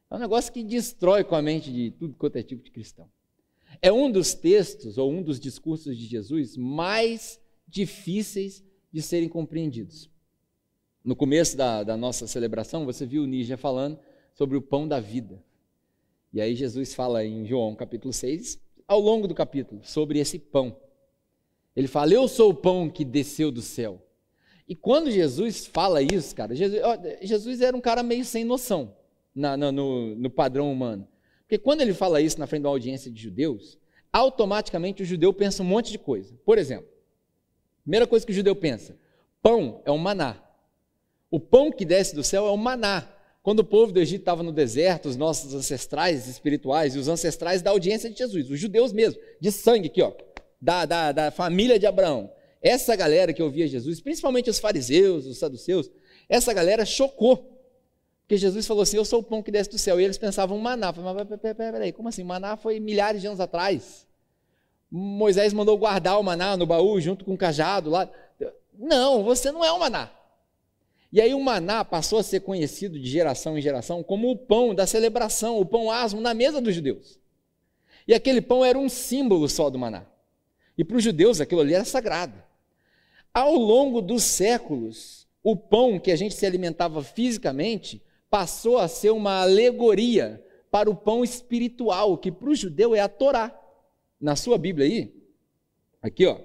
É um negócio que destrói com a mente de tudo quanto é tipo de cristão. É um dos textos ou um dos discursos de Jesus mais difíceis de serem compreendidos. No começo da, da nossa celebração, você viu o Níger falando sobre o pão da vida. E aí Jesus fala em João capítulo 6, ao longo do capítulo, sobre esse pão. Ele fala: Eu sou o pão que desceu do céu. E quando Jesus fala isso, cara, Jesus, Jesus era um cara meio sem noção na, na, no, no padrão humano. Porque quando ele fala isso na frente de uma audiência de judeus, automaticamente o judeu pensa um monte de coisa. Por exemplo, primeira coisa que o judeu pensa: pão é um maná. O pão que desce do céu é um maná. Quando o povo do Egito estava no deserto, os nossos ancestrais espirituais e os ancestrais da audiência de Jesus, os judeus mesmo, de sangue aqui, ó, da, da, da família de Abraão. Essa galera que ouvia Jesus, principalmente os fariseus, os saduceus, essa galera chocou porque Jesus falou assim: Eu sou o pão que desce do céu. E eles pensavam maná. Falei, mas peraí, como assim? Maná foi milhares de anos atrás. Moisés mandou guardar o maná no baú junto com o cajado lá. Não, você não é o maná. E aí o maná passou a ser conhecido de geração em geração como o pão da celebração, o pão asmo na mesa dos judeus. E aquele pão era um símbolo só do maná. E para os judeus aquilo ali era sagrado. Ao longo dos séculos, o pão que a gente se alimentava fisicamente passou a ser uma alegoria para o pão espiritual, que para o judeu é a Torá. Na sua Bíblia aí, aqui ó,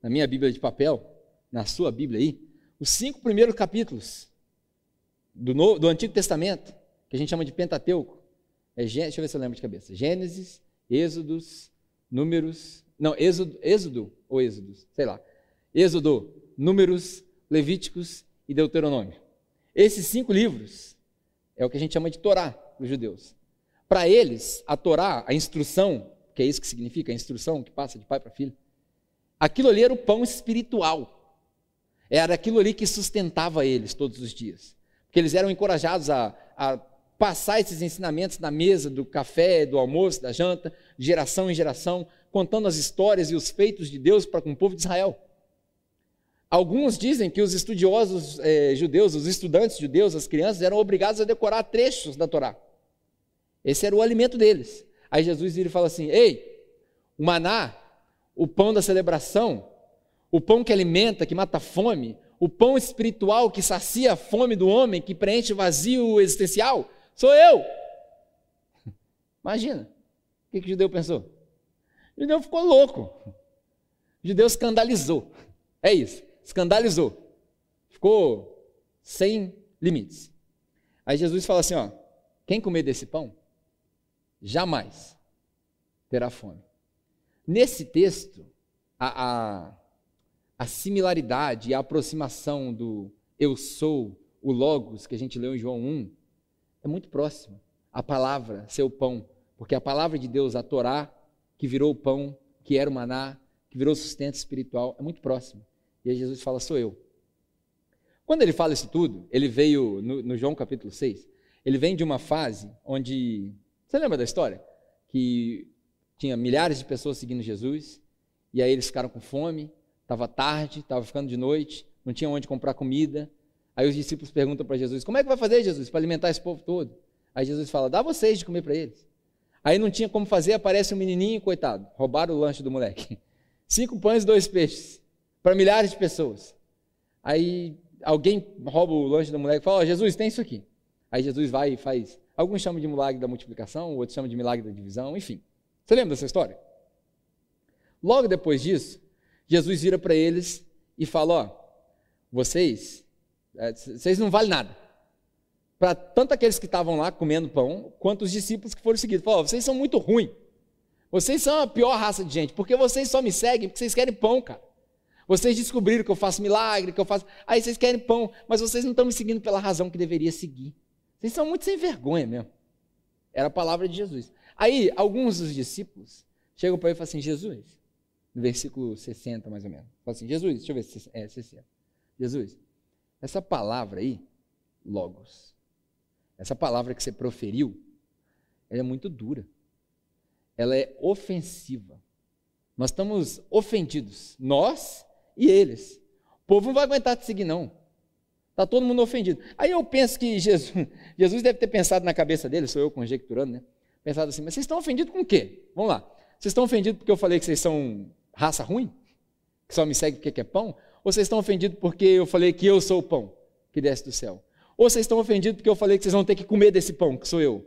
na minha Bíblia de papel, na sua Bíblia aí, os cinco primeiros capítulos do, do Antigo Testamento, que a gente chama de Pentateuco, é, deixa eu ver se eu lembro de cabeça, Gênesis, Êxodos, Números, não, Êxodo, Êxodo ou Êxodos, sei lá, Êxodo, Números, Levíticos e Deuteronômio. Esses cinco livros é o que a gente chama de Torá para os judeus. Para eles, a Torá, a instrução, que é isso que significa, a instrução que passa de pai para filho, aquilo ali era o pão espiritual. Era aquilo ali que sustentava eles todos os dias. Porque eles eram encorajados a, a passar esses ensinamentos na mesa do café, do almoço, da janta, de geração em geração, contando as histórias e os feitos de Deus para com o povo de Israel. Alguns dizem que os estudiosos eh, judeus, os estudantes judeus, as crianças, eram obrigados a decorar trechos da Torá. Esse era o alimento deles. Aí Jesus vira e fala assim: Ei, o maná, o pão da celebração, o pão que alimenta, que mata a fome, o pão espiritual que sacia a fome do homem, que preenche o vazio existencial, sou eu. Imagina, o que, que o judeu pensou? O judeu ficou louco. O judeu escandalizou. É isso, escandalizou. Ficou sem limites. Aí Jesus fala assim: ó, quem comer desse pão, jamais terá fome. Nesse texto, a, a, a similaridade e a aproximação do eu sou, o Logos, que a gente leu em João 1, é muito próxima. A palavra, seu pão, porque a palavra de Deus, a Torá, que virou o pão, que era o maná, que virou sustento espiritual, é muito próximo. E aí Jesus fala, sou eu. Quando ele fala isso tudo, ele veio, no, no João capítulo 6, ele vem de uma fase onde. Você lembra da história? Que tinha milhares de pessoas seguindo Jesus, e aí eles ficaram com fome, estava tarde, estava ficando de noite, não tinha onde comprar comida. Aí os discípulos perguntam para Jesus: Como é que vai fazer, Jesus, para alimentar esse povo todo? Aí Jesus fala: Dá vocês de comer para eles. Aí não tinha como fazer, aparece um menininho, coitado, roubaram o lanche do moleque. Cinco pães e dois peixes, para milhares de pessoas. Aí alguém rouba o lanche do moleque e fala: oh, Jesus, tem isso aqui. Aí Jesus vai e faz. Alguns chamam de milagre da multiplicação, outros chamam de milagre da divisão, enfim. Você lembra dessa história? Logo depois disso, Jesus vira para eles e fala: Ó, vocês, é, vocês não valem nada. Para tanto aqueles que estavam lá comendo pão, quanto os discípulos que foram seguidos. Falou: vocês são muito ruins. Vocês são a pior raça de gente, porque vocês só me seguem porque vocês querem pão, cara. Vocês descobriram que eu faço milagre, que eu faço. Aí vocês querem pão, mas vocês não estão me seguindo pela razão que deveria seguir. Vocês são muito sem vergonha mesmo. Era a palavra de Jesus. Aí, alguns dos discípulos chegam para ele e falam assim: Jesus, no versículo 60 mais ou menos, falam assim: Jesus, deixa eu ver se é 60. Jesus, essa palavra aí, Logos, essa palavra que você proferiu, ela é muito dura. Ela é ofensiva. Nós estamos ofendidos, nós e eles. O povo não vai aguentar te seguir, não. Está todo mundo ofendido. Aí eu penso que Jesus, Jesus deve ter pensado na cabeça dele, sou eu conjecturando, né? Pensado assim, mas vocês estão ofendidos com o quê? Vamos lá. Vocês estão ofendidos porque eu falei que vocês são raça ruim? Que só me segue porque quer pão? Ou vocês estão ofendidos porque eu falei que eu sou o pão que desce do céu? Ou vocês estão ofendidos porque eu falei que vocês vão ter que comer desse pão, que sou eu?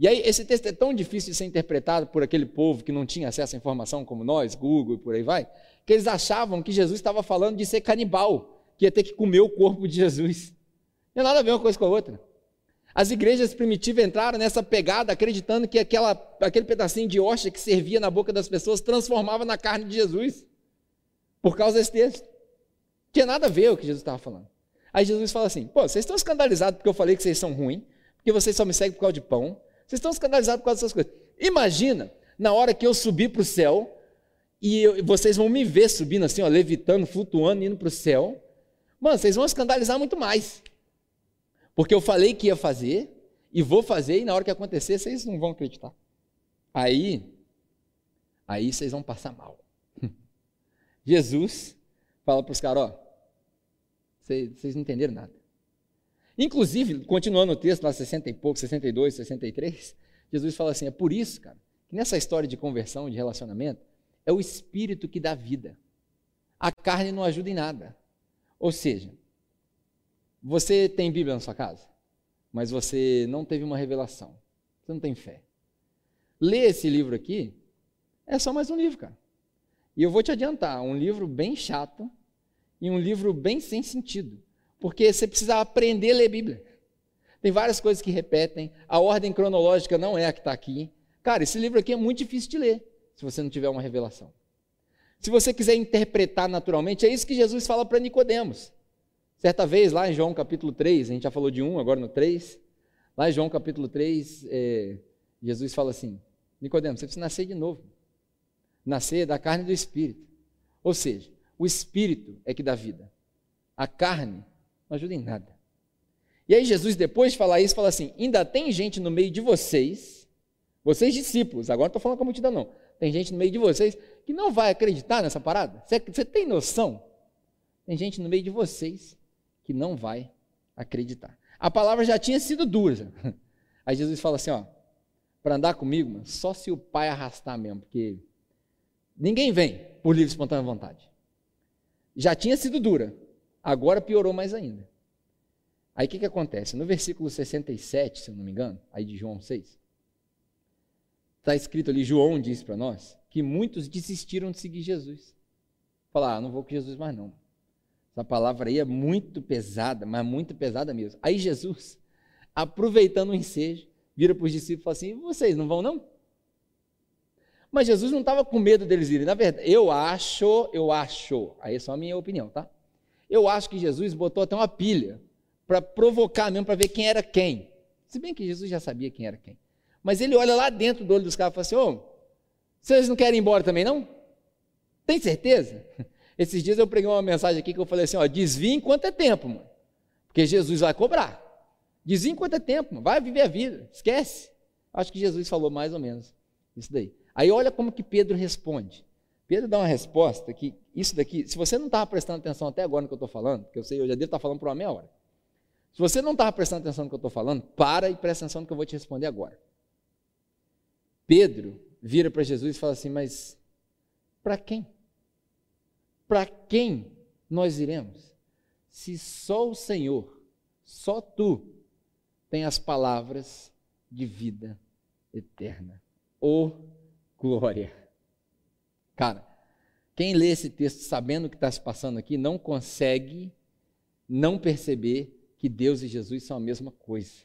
E aí, esse texto é tão difícil de ser interpretado por aquele povo que não tinha acesso à informação como nós, Google e por aí vai, que eles achavam que Jesus estava falando de ser canibal que ia ter que comer o corpo de Jesus. Não tem nada a ver uma coisa com a outra. As igrejas primitivas entraram nessa pegada acreditando que aquela, aquele pedacinho de hoxa que servia na boca das pessoas transformava na carne de Jesus. Por causa desse texto. Não tinha nada a ver o que Jesus estava falando. Aí Jesus fala assim: pô, vocês estão escandalizados porque eu falei que vocês são ruins, porque vocês só me seguem por causa de pão. Vocês estão escandalizados por causa dessas coisas. Imagina, na hora que eu subir para o céu, e eu, vocês vão me ver subindo assim, ó, levitando, flutuando, indo para o céu. Mano, vocês vão escandalizar muito mais. Porque eu falei que ia fazer, e vou fazer, e na hora que acontecer, vocês não vão acreditar. Aí, aí vocês vão passar mal. Jesus fala para os caras, ó, vocês, vocês não entenderam nada. Inclusive, continuando o texto, lá 60 e pouco, 62, 63, Jesus fala assim: é por isso, cara, que nessa história de conversão, de relacionamento, é o espírito que dá vida. A carne não ajuda em nada. Ou seja, você tem Bíblia na sua casa, mas você não teve uma revelação. Você não tem fé. Ler esse livro aqui é só mais um livro, cara. E eu vou te adiantar, um livro bem chato e um livro bem sem sentido, porque você precisa aprender a ler Bíblia. Tem várias coisas que repetem, a ordem cronológica não é a que está aqui. Cara, esse livro aqui é muito difícil de ler, se você não tiver uma revelação. Se você quiser interpretar naturalmente, é isso que Jesus fala para Nicodemos. Certa vez, lá em João capítulo 3, a gente já falou de um, agora no 3, lá em João capítulo 3, é, Jesus fala assim, Nicodemos, você precisa nascer de novo. Nascer da carne e do Espírito. Ou seja, o Espírito é que dá vida. A carne não ajuda em nada. E aí Jesus, depois de falar isso, fala assim, ainda tem gente no meio de vocês, vocês discípulos, agora não estou falando com a multidão não, tem gente no meio de vocês que não vai acreditar nessa parada. Você, tem noção? Tem gente no meio de vocês que não vai acreditar. A palavra já tinha sido dura. Aí Jesus fala assim: ó, para andar comigo, mano, só se o pai arrastar mesmo, porque ninguém vem por livre e espontânea vontade. Já tinha sido dura, agora piorou mais ainda. Aí o que, que acontece? No versículo 67, se eu não me engano, aí de João 6, está escrito ali, João diz para nós, que muitos desistiram de seguir Jesus. Falar, ah, não vou com Jesus mais não. Essa palavra aí é muito pesada, mas muito pesada mesmo. Aí Jesus, aproveitando o ensejo, vira para os discípulos e fala assim: vocês não vão não? Mas Jesus não estava com medo deles irem. Na verdade, eu acho, eu acho, aí é só a minha opinião, tá? Eu acho que Jesus botou até uma pilha para provocar mesmo, para ver quem era quem. Se bem que Jesus já sabia quem era quem. Mas ele olha lá dentro do olho dos caras e fala assim: ô, vocês não querem ir embora também não? Tem certeza? Esses dias eu preguei uma mensagem aqui que eu falei assim: ó, desvia enquanto é tempo, mano. Porque Jesus vai cobrar. Desvia enquanto é tempo, mano. vai viver a vida, esquece. Acho que Jesus falou mais ou menos isso daí. Aí olha como que Pedro responde. Pedro dá uma resposta que isso daqui, se você não estava prestando atenção até agora no que eu estou falando, porque eu sei, eu já devo estar falando por uma meia hora. Se você não estava prestando atenção no que eu estou falando, para e presta atenção no que eu vou te responder agora. Pedro vira para Jesus e fala assim: Mas para quem? Para quem nós iremos? Se só o Senhor, só tu, tem as palavras de vida eterna. Oh, glória! Cara, quem lê esse texto sabendo o que está se passando aqui não consegue não perceber que Deus e Jesus são a mesma coisa.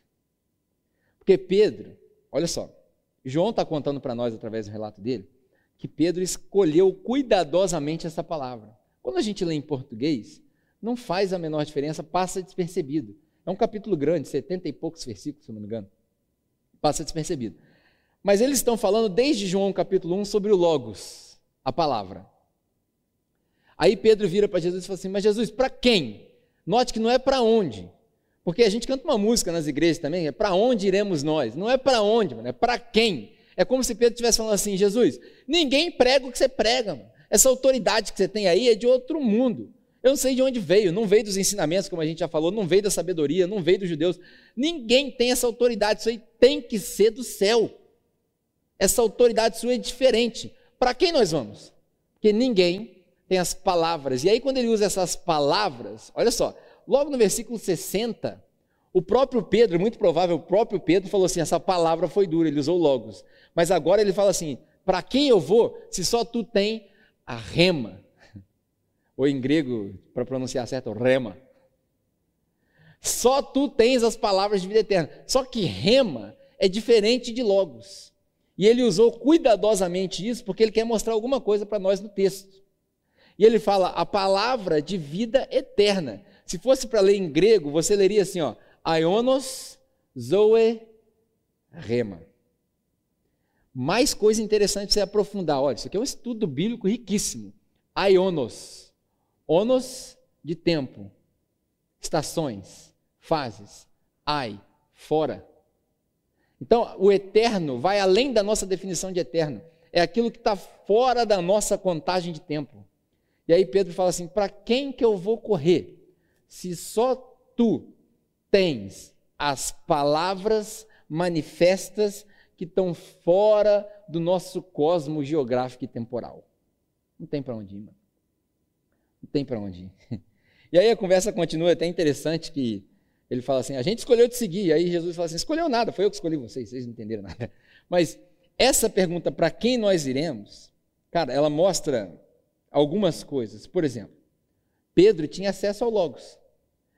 Porque Pedro, olha só, João está contando para nós através do relato dele, que Pedro escolheu cuidadosamente essa palavra. Quando a gente lê em português, não faz a menor diferença, passa despercebido. É um capítulo grande, setenta e poucos versículos, se não me engano. Passa despercebido. Mas eles estão falando desde João capítulo 1 sobre o Logos, a palavra. Aí Pedro vira para Jesus e fala assim: Mas Jesus, para quem? Note que não é para onde. Porque a gente canta uma música nas igrejas também, é para onde iremos nós? Não é para onde, mano, é para quem? É como se Pedro estivesse falando assim: Jesus, ninguém prega o que você prega, mano. essa autoridade que você tem aí é de outro mundo. Eu não sei de onde veio, não veio dos ensinamentos, como a gente já falou, não veio da sabedoria, não veio dos judeus. Ninguém tem essa autoridade, isso aí tem que ser do céu. Essa autoridade sua é diferente. Para quem nós vamos? Porque ninguém tem as palavras. E aí, quando ele usa essas palavras, olha só, logo no versículo 60, o próprio Pedro, muito provável, o próprio Pedro falou assim: essa palavra foi dura, ele usou logos. Mas agora ele fala assim: para quem eu vou, se só tu tem a rema? Ou em grego, para pronunciar certo, rema. Só tu tens as palavras de vida eterna. Só que rema é diferente de logos. E ele usou cuidadosamente isso porque ele quer mostrar alguma coisa para nós no texto. E ele fala a palavra de vida eterna. Se fosse para ler em grego, você leria assim, ó, Aionos Zoe Rema. Mais coisa interessante você aprofundar. Olha, isso aqui é um estudo bíblico riquíssimo. Aionos. Onos de tempo. Estações. Fases. Ai. Fora. Então, o eterno vai além da nossa definição de eterno. É aquilo que está fora da nossa contagem de tempo. E aí Pedro fala assim: para quem que eu vou correr? se só tu tens as palavras manifestas que estão fora do nosso cosmo geográfico e temporal. Não tem para onde ir, mano. Não tem para onde ir. E aí a conversa continua, é até interessante que ele fala assim: a gente escolheu te seguir. Aí Jesus fala assim: escolheu nada, foi eu que escolhi vocês, vocês não entenderam nada. Mas essa pergunta, para quem nós iremos, cara, ela mostra algumas coisas. Por exemplo, Pedro tinha acesso ao Logos.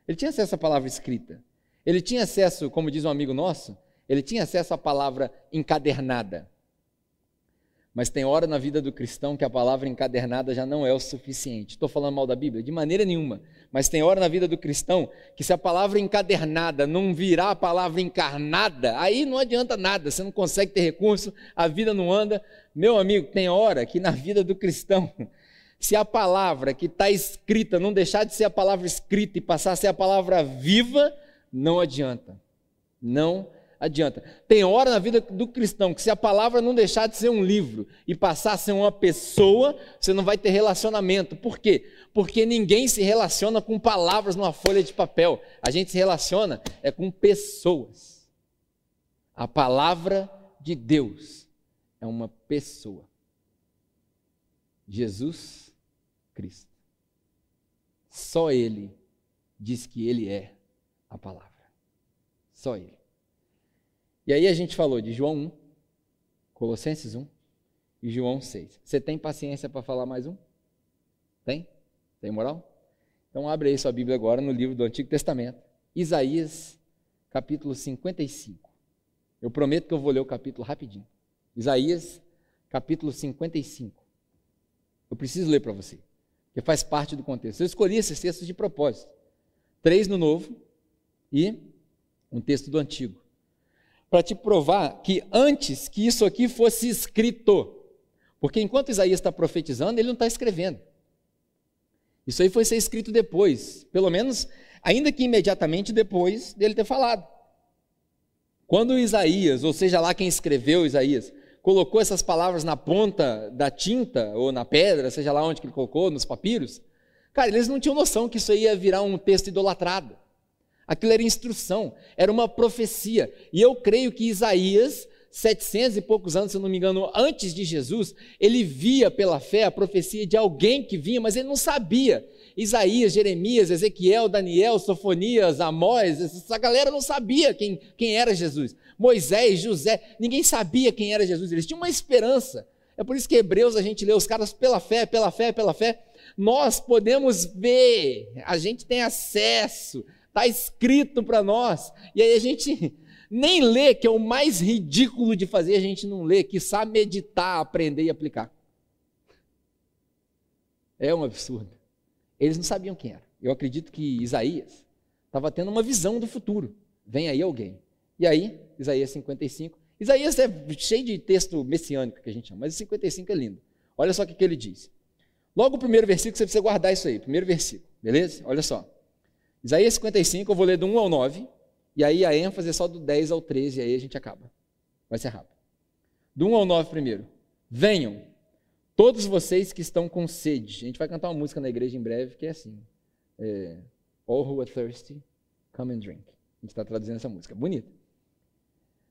Ele tinha acesso à palavra escrita. Ele tinha acesso, como diz um amigo nosso, ele tinha acesso à palavra encadernada. Mas tem hora na vida do cristão que a palavra encadernada já não é o suficiente. Estou falando mal da Bíblia? De maneira nenhuma. Mas tem hora na vida do cristão que se a palavra encadernada não virar a palavra encarnada, aí não adianta nada, você não consegue ter recurso, a vida não anda. Meu amigo, tem hora que na vida do cristão se a palavra que está escrita não deixar de ser a palavra escrita e passar a ser a palavra viva, não adianta. Não adianta. Tem hora na vida do cristão que se a palavra não deixar de ser um livro e passar a ser uma pessoa, você não vai ter relacionamento. Por quê? Porque ninguém se relaciona com palavras numa folha de papel. A gente se relaciona é com pessoas. A palavra de Deus é uma pessoa. Jesus Cristo. Só Ele diz que Ele é a palavra. Só Ele. E aí a gente falou de João 1, Colossenses 1 e João 6. Você tem paciência para falar mais um? Tem? Tem moral? Então abre aí sua Bíblia agora no livro do Antigo Testamento. Isaías, capítulo 55. Eu prometo que eu vou ler o capítulo rapidinho. Isaías, capítulo 55. Eu preciso ler para você, porque faz parte do contexto. Eu escolhi esses textos de propósito. Três no Novo e um texto do Antigo. Para te provar que antes que isso aqui fosse escrito, porque enquanto Isaías está profetizando, ele não está escrevendo. Isso aí foi ser escrito depois, pelo menos, ainda que imediatamente depois dele ter falado. Quando Isaías, ou seja lá quem escreveu Isaías, colocou essas palavras na ponta da tinta ou na pedra, seja lá onde que ele colocou, nos papiros, cara, eles não tinham noção que isso ia virar um texto idolatrado. Aquilo era instrução, era uma profecia. E eu creio que Isaías, 700 e poucos anos, se eu não me engano, antes de Jesus, ele via pela fé a profecia de alguém que vinha, mas ele não sabia. Isaías, Jeremias, Ezequiel, Daniel, Sofonias, Amós, essa galera não sabia quem, quem era Jesus. Moisés, José, ninguém sabia quem era Jesus, eles tinham uma esperança. É por isso que Hebreus a gente lê os caras pela fé, pela fé, pela fé. Nós podemos ver, a gente tem acesso, está escrito para nós. E aí a gente nem lê, que é o mais ridículo de fazer, a gente não lê, que sabe meditar, aprender e aplicar. É um absurdo. Eles não sabiam quem era. Eu acredito que Isaías estava tendo uma visão do futuro. Vem aí alguém. E aí, Isaías 55. Isaías é cheio de texto messiânico que a gente chama, mas 55 é lindo. Olha só o que, que ele diz. Logo o primeiro versículo, você precisa guardar isso aí, primeiro versículo, beleza? Olha só. Isaías 55, eu vou ler do 1 ao 9, e aí a ênfase é só do 10 ao 13, e aí a gente acaba. Vai ser rápido. Do 1 ao 9 primeiro. Venham, todos vocês que estão com sede. A gente vai cantar uma música na igreja em breve que é assim. É, All who are thirsty, come and drink. A gente está traduzindo essa música. Bonita.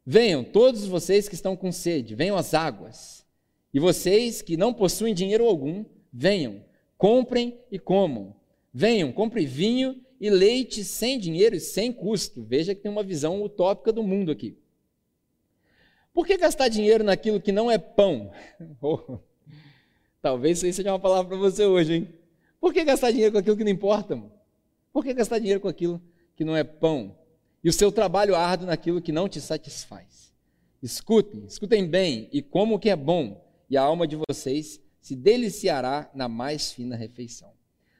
Venham, todos vocês que estão com sede, venham às águas. E vocês que não possuem dinheiro algum, venham, comprem e comam. Venham, comprem vinho e leite sem dinheiro e sem custo. Veja que tem uma visão utópica do mundo aqui. Por que gastar dinheiro naquilo que não é pão? Oh, talvez isso seja uma palavra para você hoje, hein? Por que gastar dinheiro com aquilo que não importa? Mano? Por que gastar dinheiro com aquilo que não é pão? e o seu trabalho árduo naquilo que não te satisfaz. Escutem, escutem bem, e como que é bom, e a alma de vocês se deliciará na mais fina refeição.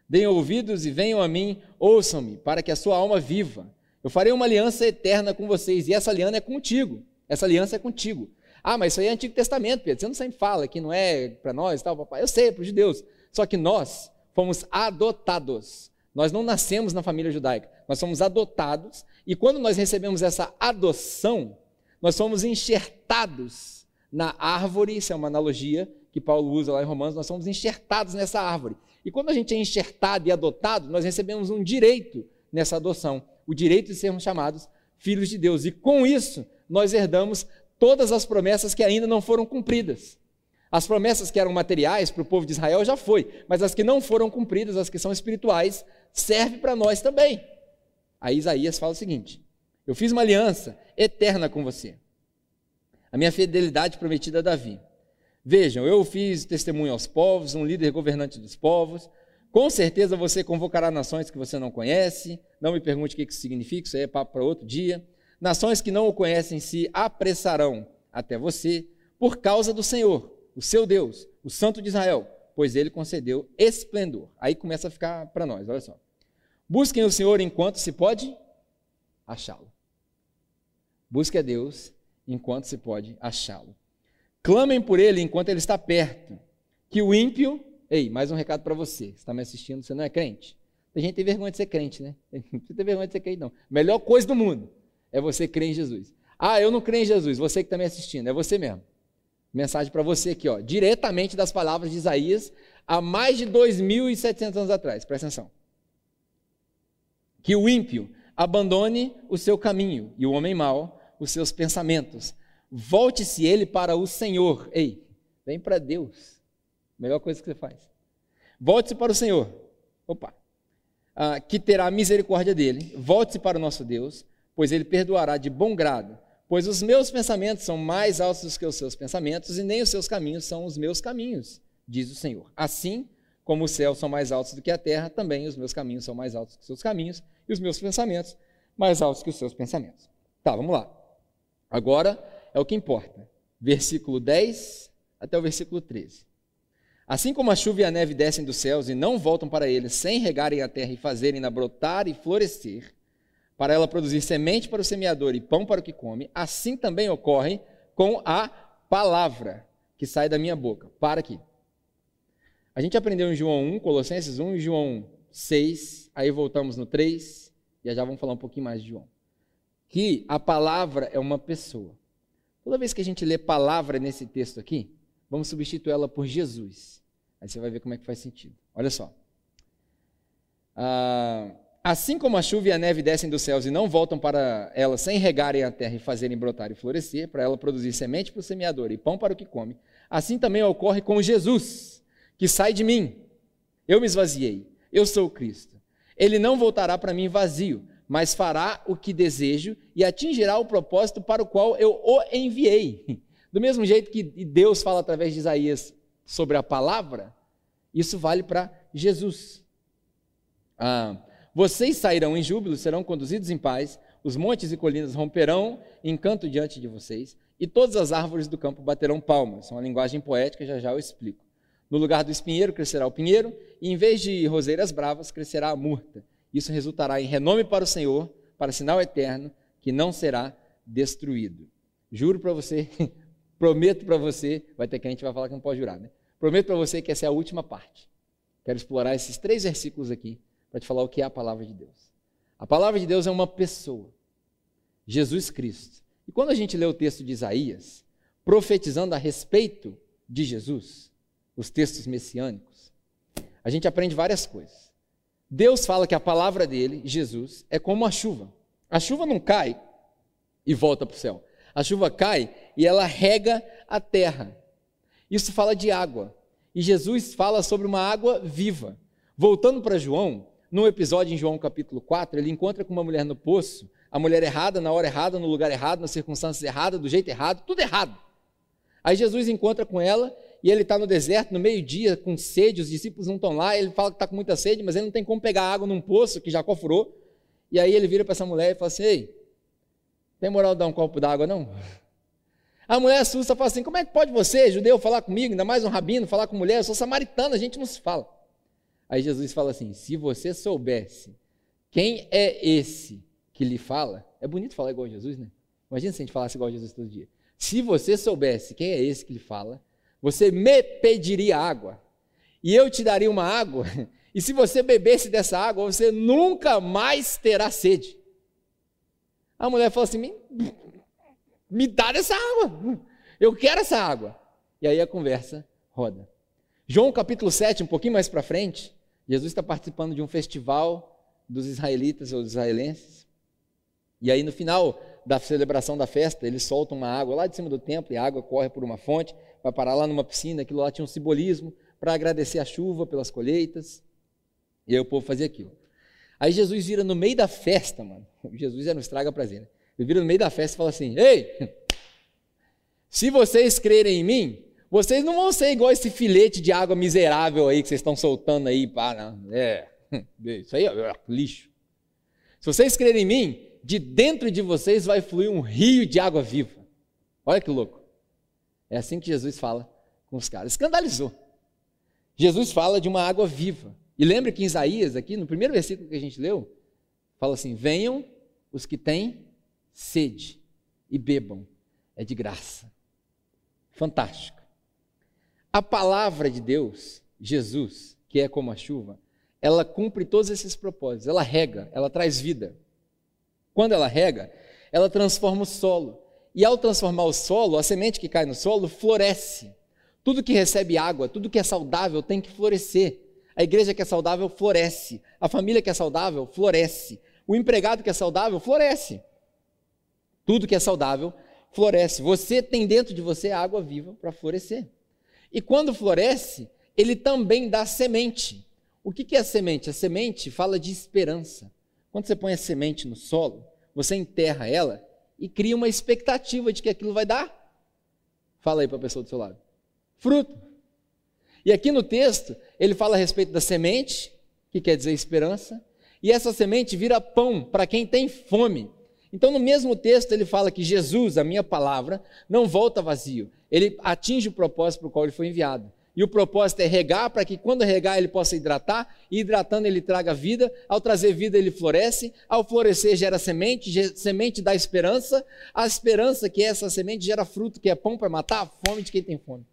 Deem ouvidos e venham a mim, ouçam-me, para que a sua alma viva. Eu farei uma aliança eterna com vocês, e essa aliança é contigo. Essa aliança é contigo. Ah, mas isso aí é Antigo Testamento, Pedro. Você não sempre fala que não é para nós, tal, papai. Eu sei, é para os judeus. Só que nós fomos adotados. Nós não nascemos na família judaica. Nós somos adotados e quando nós recebemos essa adoção, nós somos enxertados na árvore, isso é uma analogia que Paulo usa lá em Romanos, nós somos enxertados nessa árvore. E quando a gente é enxertado e adotado, nós recebemos um direito nessa adoção, o direito de sermos chamados filhos de Deus. E com isso, nós herdamos todas as promessas que ainda não foram cumpridas. As promessas que eram materiais para o povo de Israel já foi, mas as que não foram cumpridas, as que são espirituais, servem para nós também. Aí Isaías fala o seguinte: Eu fiz uma aliança eterna com você. A minha fidelidade prometida a Davi. Vejam, eu fiz testemunho aos povos, um líder governante dos povos. Com certeza você convocará nações que você não conhece. Não me pergunte o que isso significa, isso aí é papo para outro dia. Nações que não o conhecem se apressarão até você por causa do Senhor, o seu Deus, o Santo de Israel, pois ele concedeu esplendor. Aí começa a ficar para nós, olha só. Busquem o Senhor enquanto se pode achá-lo. Busque a Deus enquanto se pode achá-lo. Clamem por Ele enquanto Ele está perto. Que o ímpio. Ei, mais um recado para você. Você está me assistindo, você não é crente? Tem gente tem vergonha de ser crente, né? Não precisa ter vergonha de ser crente, não. Melhor coisa do mundo é você crer em Jesus. Ah, eu não creio em Jesus. Você que está me assistindo, é você mesmo. Mensagem para você aqui, ó, diretamente das palavras de Isaías, há mais de 2.700 anos atrás. Presta atenção que o ímpio abandone o seu caminho e o homem mau os seus pensamentos, Volte-se ele para o Senhor. Ei, vem para Deus. Melhor coisa que você faz. Volte-se para o Senhor. Opa. Ah, que terá misericórdia dele. Volte-se para o nosso Deus, pois ele perdoará de bom grado. Pois os meus pensamentos são mais altos que os seus pensamentos, e nem os seus caminhos são os meus caminhos, diz o Senhor. Assim como os céus são mais altos do que a terra, também os meus caminhos são mais altos que os seus caminhos, e os meus pensamentos mais altos que os seus pensamentos. Tá, vamos lá. Agora é o que importa. Versículo 10 até o versículo 13. Assim como a chuva e a neve descem dos céus e não voltam para eles sem regarem a terra e fazerem-na brotar e florescer, para ela produzir semente para o semeador e pão para o que come, assim também ocorre com a palavra que sai da minha boca. Para aqui. A gente aprendeu em João 1, Colossenses 1 e João 6, aí voltamos no 3, e já vamos falar um pouquinho mais de João. Que a palavra é uma pessoa. Toda vez que a gente lê palavra nesse texto aqui, vamos substituir ela por Jesus. Aí você vai ver como é que faz sentido. Olha só. Ah, assim como a chuva e a neve descem dos céus e não voltam para ela sem regarem a terra e fazerem brotar e florescer, para ela produzir semente para o semeador e pão para o que come, assim também ocorre com Jesus, que sai de mim. Eu me esvaziei. Eu sou o Cristo. Ele não voltará para mim vazio, mas fará o que desejo e atingirá o propósito para o qual eu o enviei. Do mesmo jeito que Deus fala através de Isaías sobre a palavra, isso vale para Jesus. Ah, vocês sairão em júbilo, serão conduzidos em paz, os montes e colinas romperão em canto diante de vocês, e todas as árvores do campo baterão palmas. É uma linguagem poética, já já eu explico. No lugar do espinheiro crescerá o pinheiro, e em vez de roseiras bravas, crescerá a murta. Isso resultará em renome para o Senhor, para sinal eterno, que não será destruído. Juro para você, Prometo para você, vai ter que a gente vai falar que não pode jurar, né? Prometo para você que essa é a última parte. Quero explorar esses três versículos aqui para te falar o que é a palavra de Deus. A palavra de Deus é uma pessoa, Jesus Cristo. E quando a gente lê o texto de Isaías, profetizando a respeito de Jesus, os textos messiânicos, a gente aprende várias coisas. Deus fala que a palavra dele, Jesus, é como a chuva. A chuva não cai e volta para o céu. A chuva cai e ela rega a terra. Isso fala de água. E Jesus fala sobre uma água viva. Voltando para João, num episódio em João capítulo 4, ele encontra com uma mulher no poço, a mulher errada, na hora errada, no lugar errado, nas circunstâncias erradas, do jeito errado, tudo errado. Aí Jesus encontra com ela e ele está no deserto, no meio-dia, com sede, os discípulos não estão lá, ele fala que está com muita sede, mas ele não tem como pegar água num poço que Jacó furou. E aí ele vira para essa mulher e fala assim: Ei, tem moral de dar um copo d'água, não? A mulher assusta fala assim: como é que pode você, judeu, falar comigo, ainda mais um rabino, falar com mulher? Eu sou samaritano, a gente não se fala. Aí Jesus fala assim: se você soubesse quem é esse que lhe fala, é bonito falar igual a Jesus, né? Imagina se a gente falasse igual a Jesus todo dia. Se você soubesse quem é esse que lhe fala, você me pediria água, e eu te daria uma água, e se você bebesse dessa água, você nunca mais terá sede. A mulher falou assim: me, me dá essa água, eu quero essa água. E aí a conversa roda. João capítulo 7, um pouquinho mais para frente, Jesus está participando de um festival dos israelitas ou dos israelenses. E aí no final da celebração da festa, eles soltam uma água lá de cima do templo e a água corre por uma fonte, vai parar lá numa piscina, aquilo lá tinha um simbolismo para agradecer a chuva pelas colheitas. E aí o povo fazia aquilo. Aí Jesus vira no meio da festa, mano. Jesus era um estraga prazer. Né? Ele vira no meio da festa e fala assim: Ei, se vocês crerem em mim, vocês não vão ser igual esse filete de água miserável aí que vocês estão soltando aí. Pá. É, isso aí é lixo. Se vocês crerem em mim, de dentro de vocês vai fluir um rio de água viva. Olha que louco. É assim que Jesus fala com os caras. Escandalizou. Jesus fala de uma água viva. E lembre que em Isaías, aqui, no primeiro versículo que a gente leu, fala assim: Venham os que têm sede e bebam, é de graça. Fantástico. A palavra de Deus, Jesus, que é como a chuva, ela cumpre todos esses propósitos. Ela rega, ela traz vida. Quando ela rega, ela transforma o solo. E ao transformar o solo, a semente que cai no solo floresce. Tudo que recebe água, tudo que é saudável tem que florescer. A igreja que é saudável floresce. A família que é saudável floresce. O empregado que é saudável floresce. Tudo que é saudável floresce. Você tem dentro de você água viva para florescer. E quando floresce, ele também dá semente. O que é a semente? A semente fala de esperança. Quando você põe a semente no solo, você enterra ela e cria uma expectativa de que aquilo vai dar. Fala aí para a pessoa do seu lado. Fruto. E aqui no texto, ele fala a respeito da semente, que quer dizer esperança, e essa semente vira pão para quem tem fome. Então, no mesmo texto, ele fala que Jesus, a minha palavra, não volta vazio. Ele atinge o propósito para o qual ele foi enviado. E o propósito é regar para que quando regar ele possa hidratar, e hidratando ele traga vida, ao trazer vida ele floresce, ao florescer gera semente, semente dá esperança, a esperança que é essa semente gera fruto, que é pão para matar a fome de quem tem fome.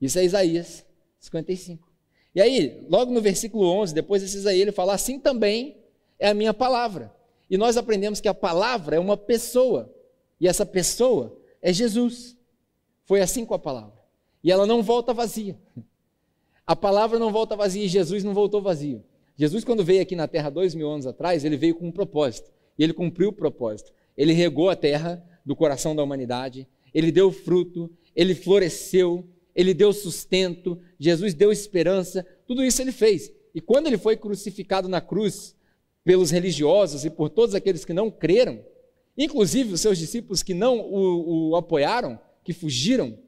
Isso é Isaías 55. E aí, logo no versículo 11, depois desse Isaías, ele fala: Assim também é a minha palavra. E nós aprendemos que a palavra é uma pessoa, e essa pessoa é Jesus. Foi assim com a palavra. E ela não volta vazia. A palavra não volta vazia e Jesus não voltou vazio. Jesus, quando veio aqui na terra dois mil anos atrás, ele veio com um propósito. E ele cumpriu o propósito. Ele regou a terra do coração da humanidade, ele deu fruto, ele floresceu, ele deu sustento, Jesus deu esperança, tudo isso ele fez. E quando ele foi crucificado na cruz pelos religiosos e por todos aqueles que não creram, inclusive os seus discípulos que não o, o apoiaram, que fugiram,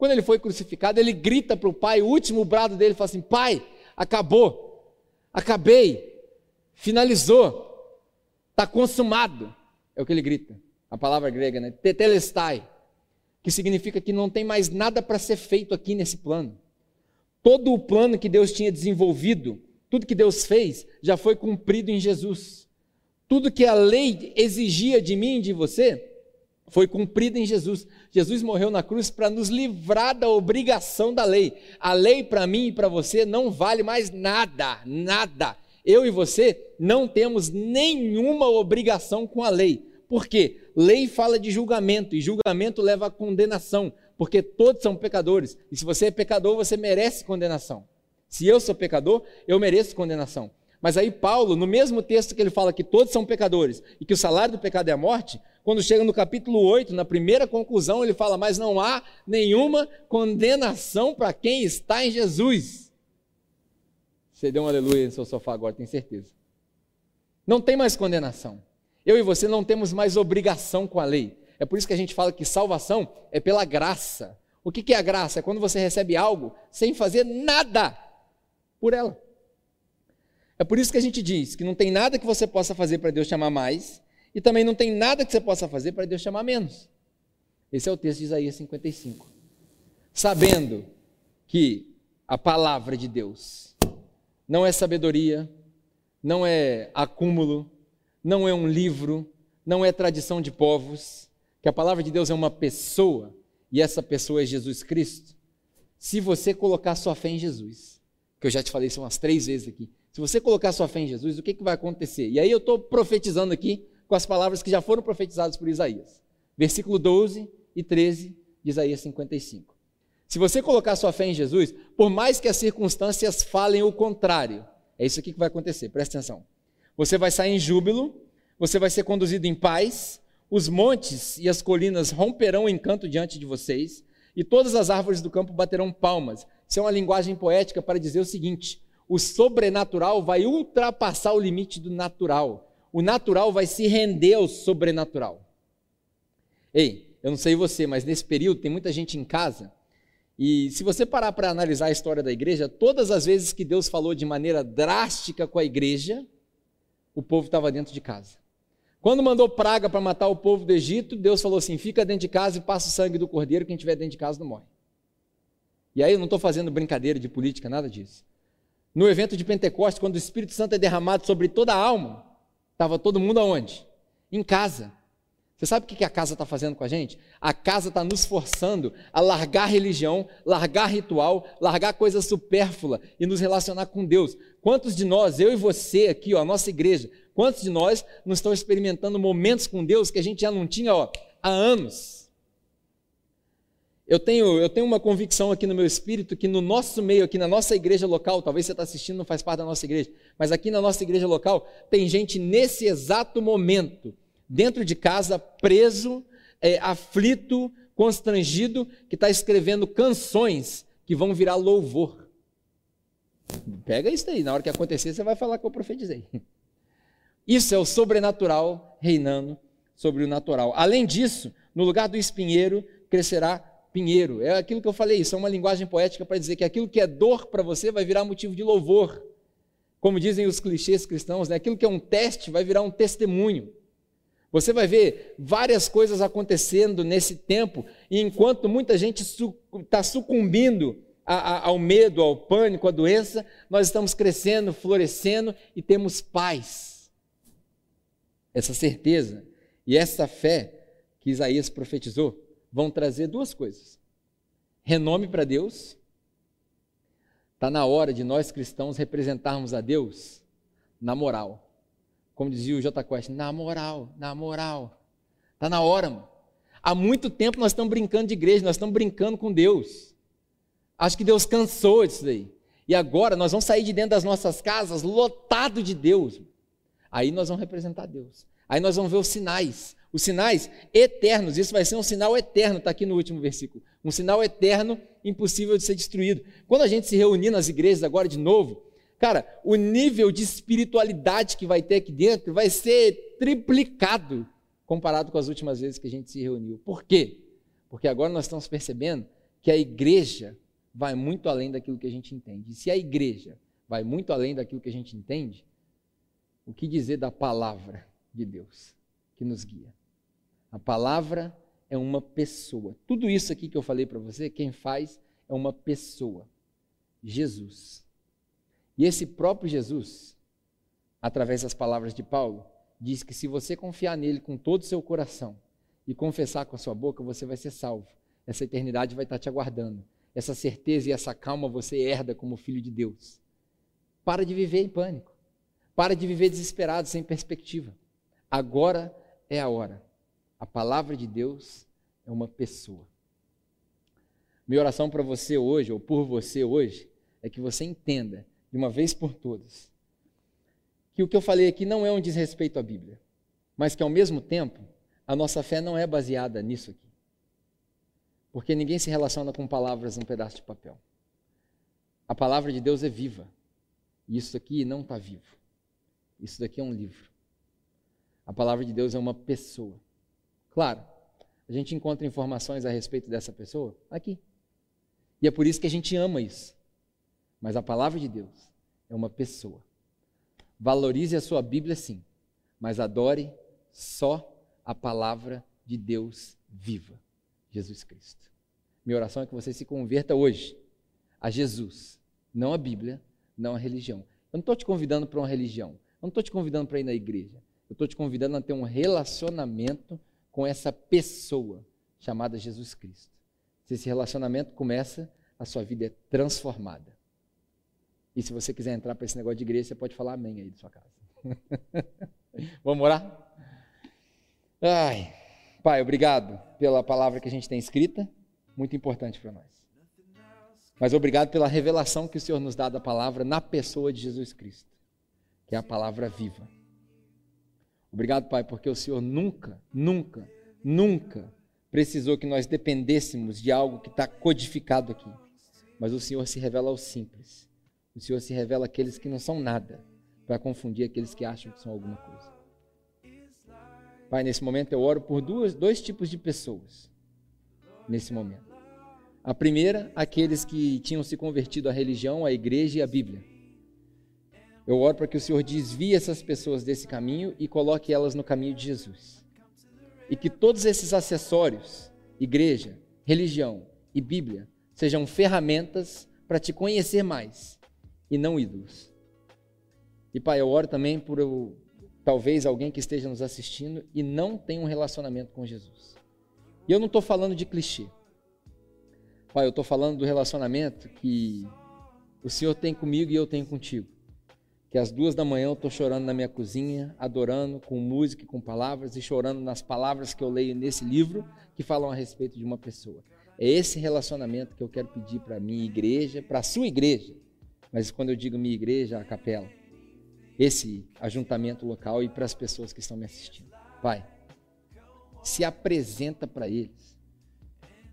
quando ele foi crucificado, ele grita para o pai, o último brado dele fala assim: Pai, acabou, acabei, finalizou, está consumado. É o que ele grita, a palavra grega, né? Tetelestai que significa que não tem mais nada para ser feito aqui nesse plano. Todo o plano que Deus tinha desenvolvido, tudo que Deus fez, já foi cumprido em Jesus. Tudo que a lei exigia de mim e de você, foi cumprido em Jesus. Jesus morreu na cruz para nos livrar da obrigação da lei. A lei para mim e para você não vale mais nada, nada. Eu e você não temos nenhuma obrigação com a lei. Por quê? Lei fala de julgamento e julgamento leva à condenação, porque todos são pecadores. E se você é pecador, você merece condenação. Se eu sou pecador, eu mereço condenação. Mas aí Paulo, no mesmo texto que ele fala que todos são pecadores e que o salário do pecado é a morte, quando chega no capítulo 8, na primeira conclusão, ele fala: "Mas não há nenhuma condenação para quem está em Jesus". Você deu um aleluia no seu sofá agora, tenho certeza. Não tem mais condenação. Eu e você não temos mais obrigação com a lei. É por isso que a gente fala que salvação é pela graça. O que é a graça? É quando você recebe algo sem fazer nada por ela. É por isso que a gente diz que não tem nada que você possa fazer para Deus chamar mais, e também não tem nada que você possa fazer para Deus chamar menos. Esse é o texto de Isaías 55. Sabendo que a palavra de Deus não é sabedoria, não é acúmulo, não é um livro, não é tradição de povos, que a palavra de Deus é uma pessoa e essa pessoa é Jesus Cristo. Se você colocar sua fé em Jesus, que eu já te falei isso umas três vezes aqui, se você colocar sua fé em Jesus, o que, que vai acontecer? E aí eu estou profetizando aqui com as palavras que já foram profetizadas por Isaías. Versículo 12 e 13 de Isaías 55. Se você colocar sua fé em Jesus, por mais que as circunstâncias falem o contrário, é isso aqui que vai acontecer, presta atenção. Você vai sair em júbilo, você vai ser conduzido em paz, os montes e as colinas romperão em canto diante de vocês, e todas as árvores do campo baterão palmas. Isso é uma linguagem poética para dizer o seguinte: o sobrenatural vai ultrapassar o limite do natural. O natural vai se render ao sobrenatural. Ei, eu não sei você, mas nesse período tem muita gente em casa. E se você parar para analisar a história da igreja, todas as vezes que Deus falou de maneira drástica com a igreja, o povo estava dentro de casa. Quando mandou praga para matar o povo do Egito, Deus falou assim: fica dentro de casa e passa o sangue do cordeiro, quem estiver dentro de casa não morre. E aí eu não estou fazendo brincadeira de política, nada disso. No evento de Pentecostes, quando o Espírito Santo é derramado sobre toda a alma, estava todo mundo aonde? Em casa. Você sabe o que a casa está fazendo com a gente? A casa está nos forçando a largar religião, largar ritual, largar coisa supérflua e nos relacionar com Deus. Quantos de nós, eu e você aqui, ó, a nossa igreja, quantos de nós não estão experimentando momentos com Deus que a gente já não tinha ó, há anos? Eu tenho, eu tenho uma convicção aqui no meu espírito que no nosso meio, aqui na nossa igreja local, talvez você está assistindo, não faz parte da nossa igreja, mas aqui na nossa igreja local, tem gente nesse exato momento dentro de casa, preso, é, aflito, constrangido, que está escrevendo canções que vão virar louvor. Pega isso aí, na hora que acontecer, você vai falar que eu profetizei. Isso é o sobrenatural reinando sobre o natural. Além disso, no lugar do espinheiro crescerá pinheiro. É aquilo que eu falei, isso é uma linguagem poética para dizer que aquilo que é dor para você vai virar motivo de louvor. Como dizem os clichês cristãos, né? aquilo que é um teste vai virar um testemunho. Você vai ver várias coisas acontecendo nesse tempo, e enquanto muita gente está sucumbindo a, a, ao medo, ao pânico, à doença, nós estamos crescendo, florescendo e temos paz. Essa certeza e essa fé que Isaías profetizou vão trazer duas coisas: renome para Deus. Está na hora de nós cristãos representarmos a Deus na moral como dizia o J Quest, na moral, na moral. Está na hora, mano. Há muito tempo nós estamos brincando de igreja, nós estamos brincando com Deus. Acho que Deus cansou disso daí. E agora nós vamos sair de dentro das nossas casas lotado de Deus. Aí nós vamos representar Deus. Aí nós vamos ver os sinais. Os sinais eternos. Isso vai ser um sinal eterno, está aqui no último versículo. Um sinal eterno, impossível de ser destruído. Quando a gente se reunir nas igrejas agora de novo, Cara, o nível de espiritualidade que vai ter aqui dentro vai ser triplicado comparado com as últimas vezes que a gente se reuniu. Por quê? Porque agora nós estamos percebendo que a igreja vai muito além daquilo que a gente entende. E se a igreja vai muito além daquilo que a gente entende, o que dizer da palavra de Deus que nos guia? A palavra é uma pessoa. Tudo isso aqui que eu falei para você, quem faz é uma pessoa. Jesus. E esse próprio Jesus, através das palavras de Paulo, diz que se você confiar nele com todo o seu coração e confessar com a sua boca, você vai ser salvo. Essa eternidade vai estar te aguardando. Essa certeza e essa calma você herda como filho de Deus. Para de viver em pânico. Para de viver desesperado, sem perspectiva. Agora é a hora. A palavra de Deus é uma pessoa. Minha oração para você hoje, ou por você hoje, é que você entenda de uma vez por todas, que o que eu falei aqui não é um desrespeito à Bíblia, mas que ao mesmo tempo a nossa fé não é baseada nisso aqui. Porque ninguém se relaciona com palavras num pedaço de papel. A palavra de Deus é viva. E isso aqui não está vivo. Isso daqui é um livro. A palavra de Deus é uma pessoa. Claro, a gente encontra informações a respeito dessa pessoa aqui. E é por isso que a gente ama isso. Mas a palavra de Deus é uma pessoa. Valorize a sua Bíblia, sim, mas adore só a palavra de Deus viva, Jesus Cristo. Minha oração é que você se converta hoje a Jesus, não a Bíblia, não a religião. Eu não estou te convidando para uma religião, eu não estou te convidando para ir na igreja, eu estou te convidando a ter um relacionamento com essa pessoa chamada Jesus Cristo. Se esse relacionamento começa, a sua vida é transformada. E se você quiser entrar para esse negócio de igreja, você pode falar amém aí da sua casa. Vamos orar? Ai, Pai, obrigado pela palavra que a gente tem escrita, muito importante para nós. Mas obrigado pela revelação que o Senhor nos dá da palavra na pessoa de Jesus Cristo, que é a palavra viva. Obrigado, Pai, porque o Senhor nunca, nunca, nunca precisou que nós dependêssemos de algo que está codificado aqui. Mas o Senhor se revela ao simples o Senhor se revela àqueles que não são nada, para confundir aqueles que acham que são alguma coisa. Pai, nesse momento eu oro por duas, dois tipos de pessoas. Nesse momento. A primeira, aqueles que tinham se convertido à religião, à igreja e à Bíblia. Eu oro para que o Senhor desvie essas pessoas desse caminho e coloque elas no caminho de Jesus. E que todos esses acessórios, igreja, religião e Bíblia, sejam ferramentas para te conhecer mais e não ídolos. E Pai, eu oro também por eu, talvez alguém que esteja nos assistindo e não tenha um relacionamento com Jesus. E eu não estou falando de clichê. Pai, eu estou falando do relacionamento que o Senhor tem comigo e eu tenho contigo. Que às duas da manhã eu estou chorando na minha cozinha, adorando com música e com palavras e chorando nas palavras que eu leio nesse livro que falam a respeito de uma pessoa. É esse relacionamento que eu quero pedir para a minha igreja, para a sua igreja, mas quando eu digo minha igreja, a capela, esse ajuntamento local e para as pessoas que estão me assistindo. Pai, se apresenta para eles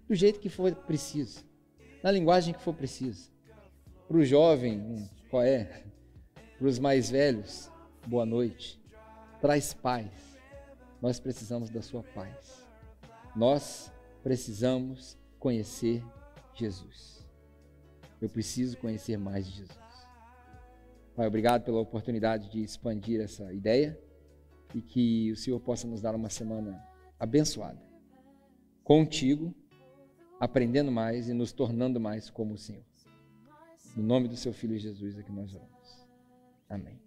do jeito que for preciso, na linguagem que for preciso. Para o jovem, hum, qual é? Para os mais velhos, boa noite. Traz paz. Nós precisamos da sua paz. Nós precisamos conhecer Jesus. Eu preciso conhecer mais de Jesus. Pai, obrigado pela oportunidade de expandir essa ideia e que o Senhor possa nos dar uma semana abençoada. Contigo, aprendendo mais e nos tornando mais como o Senhor. No nome do seu Filho Jesus é que nós oramos. Amém.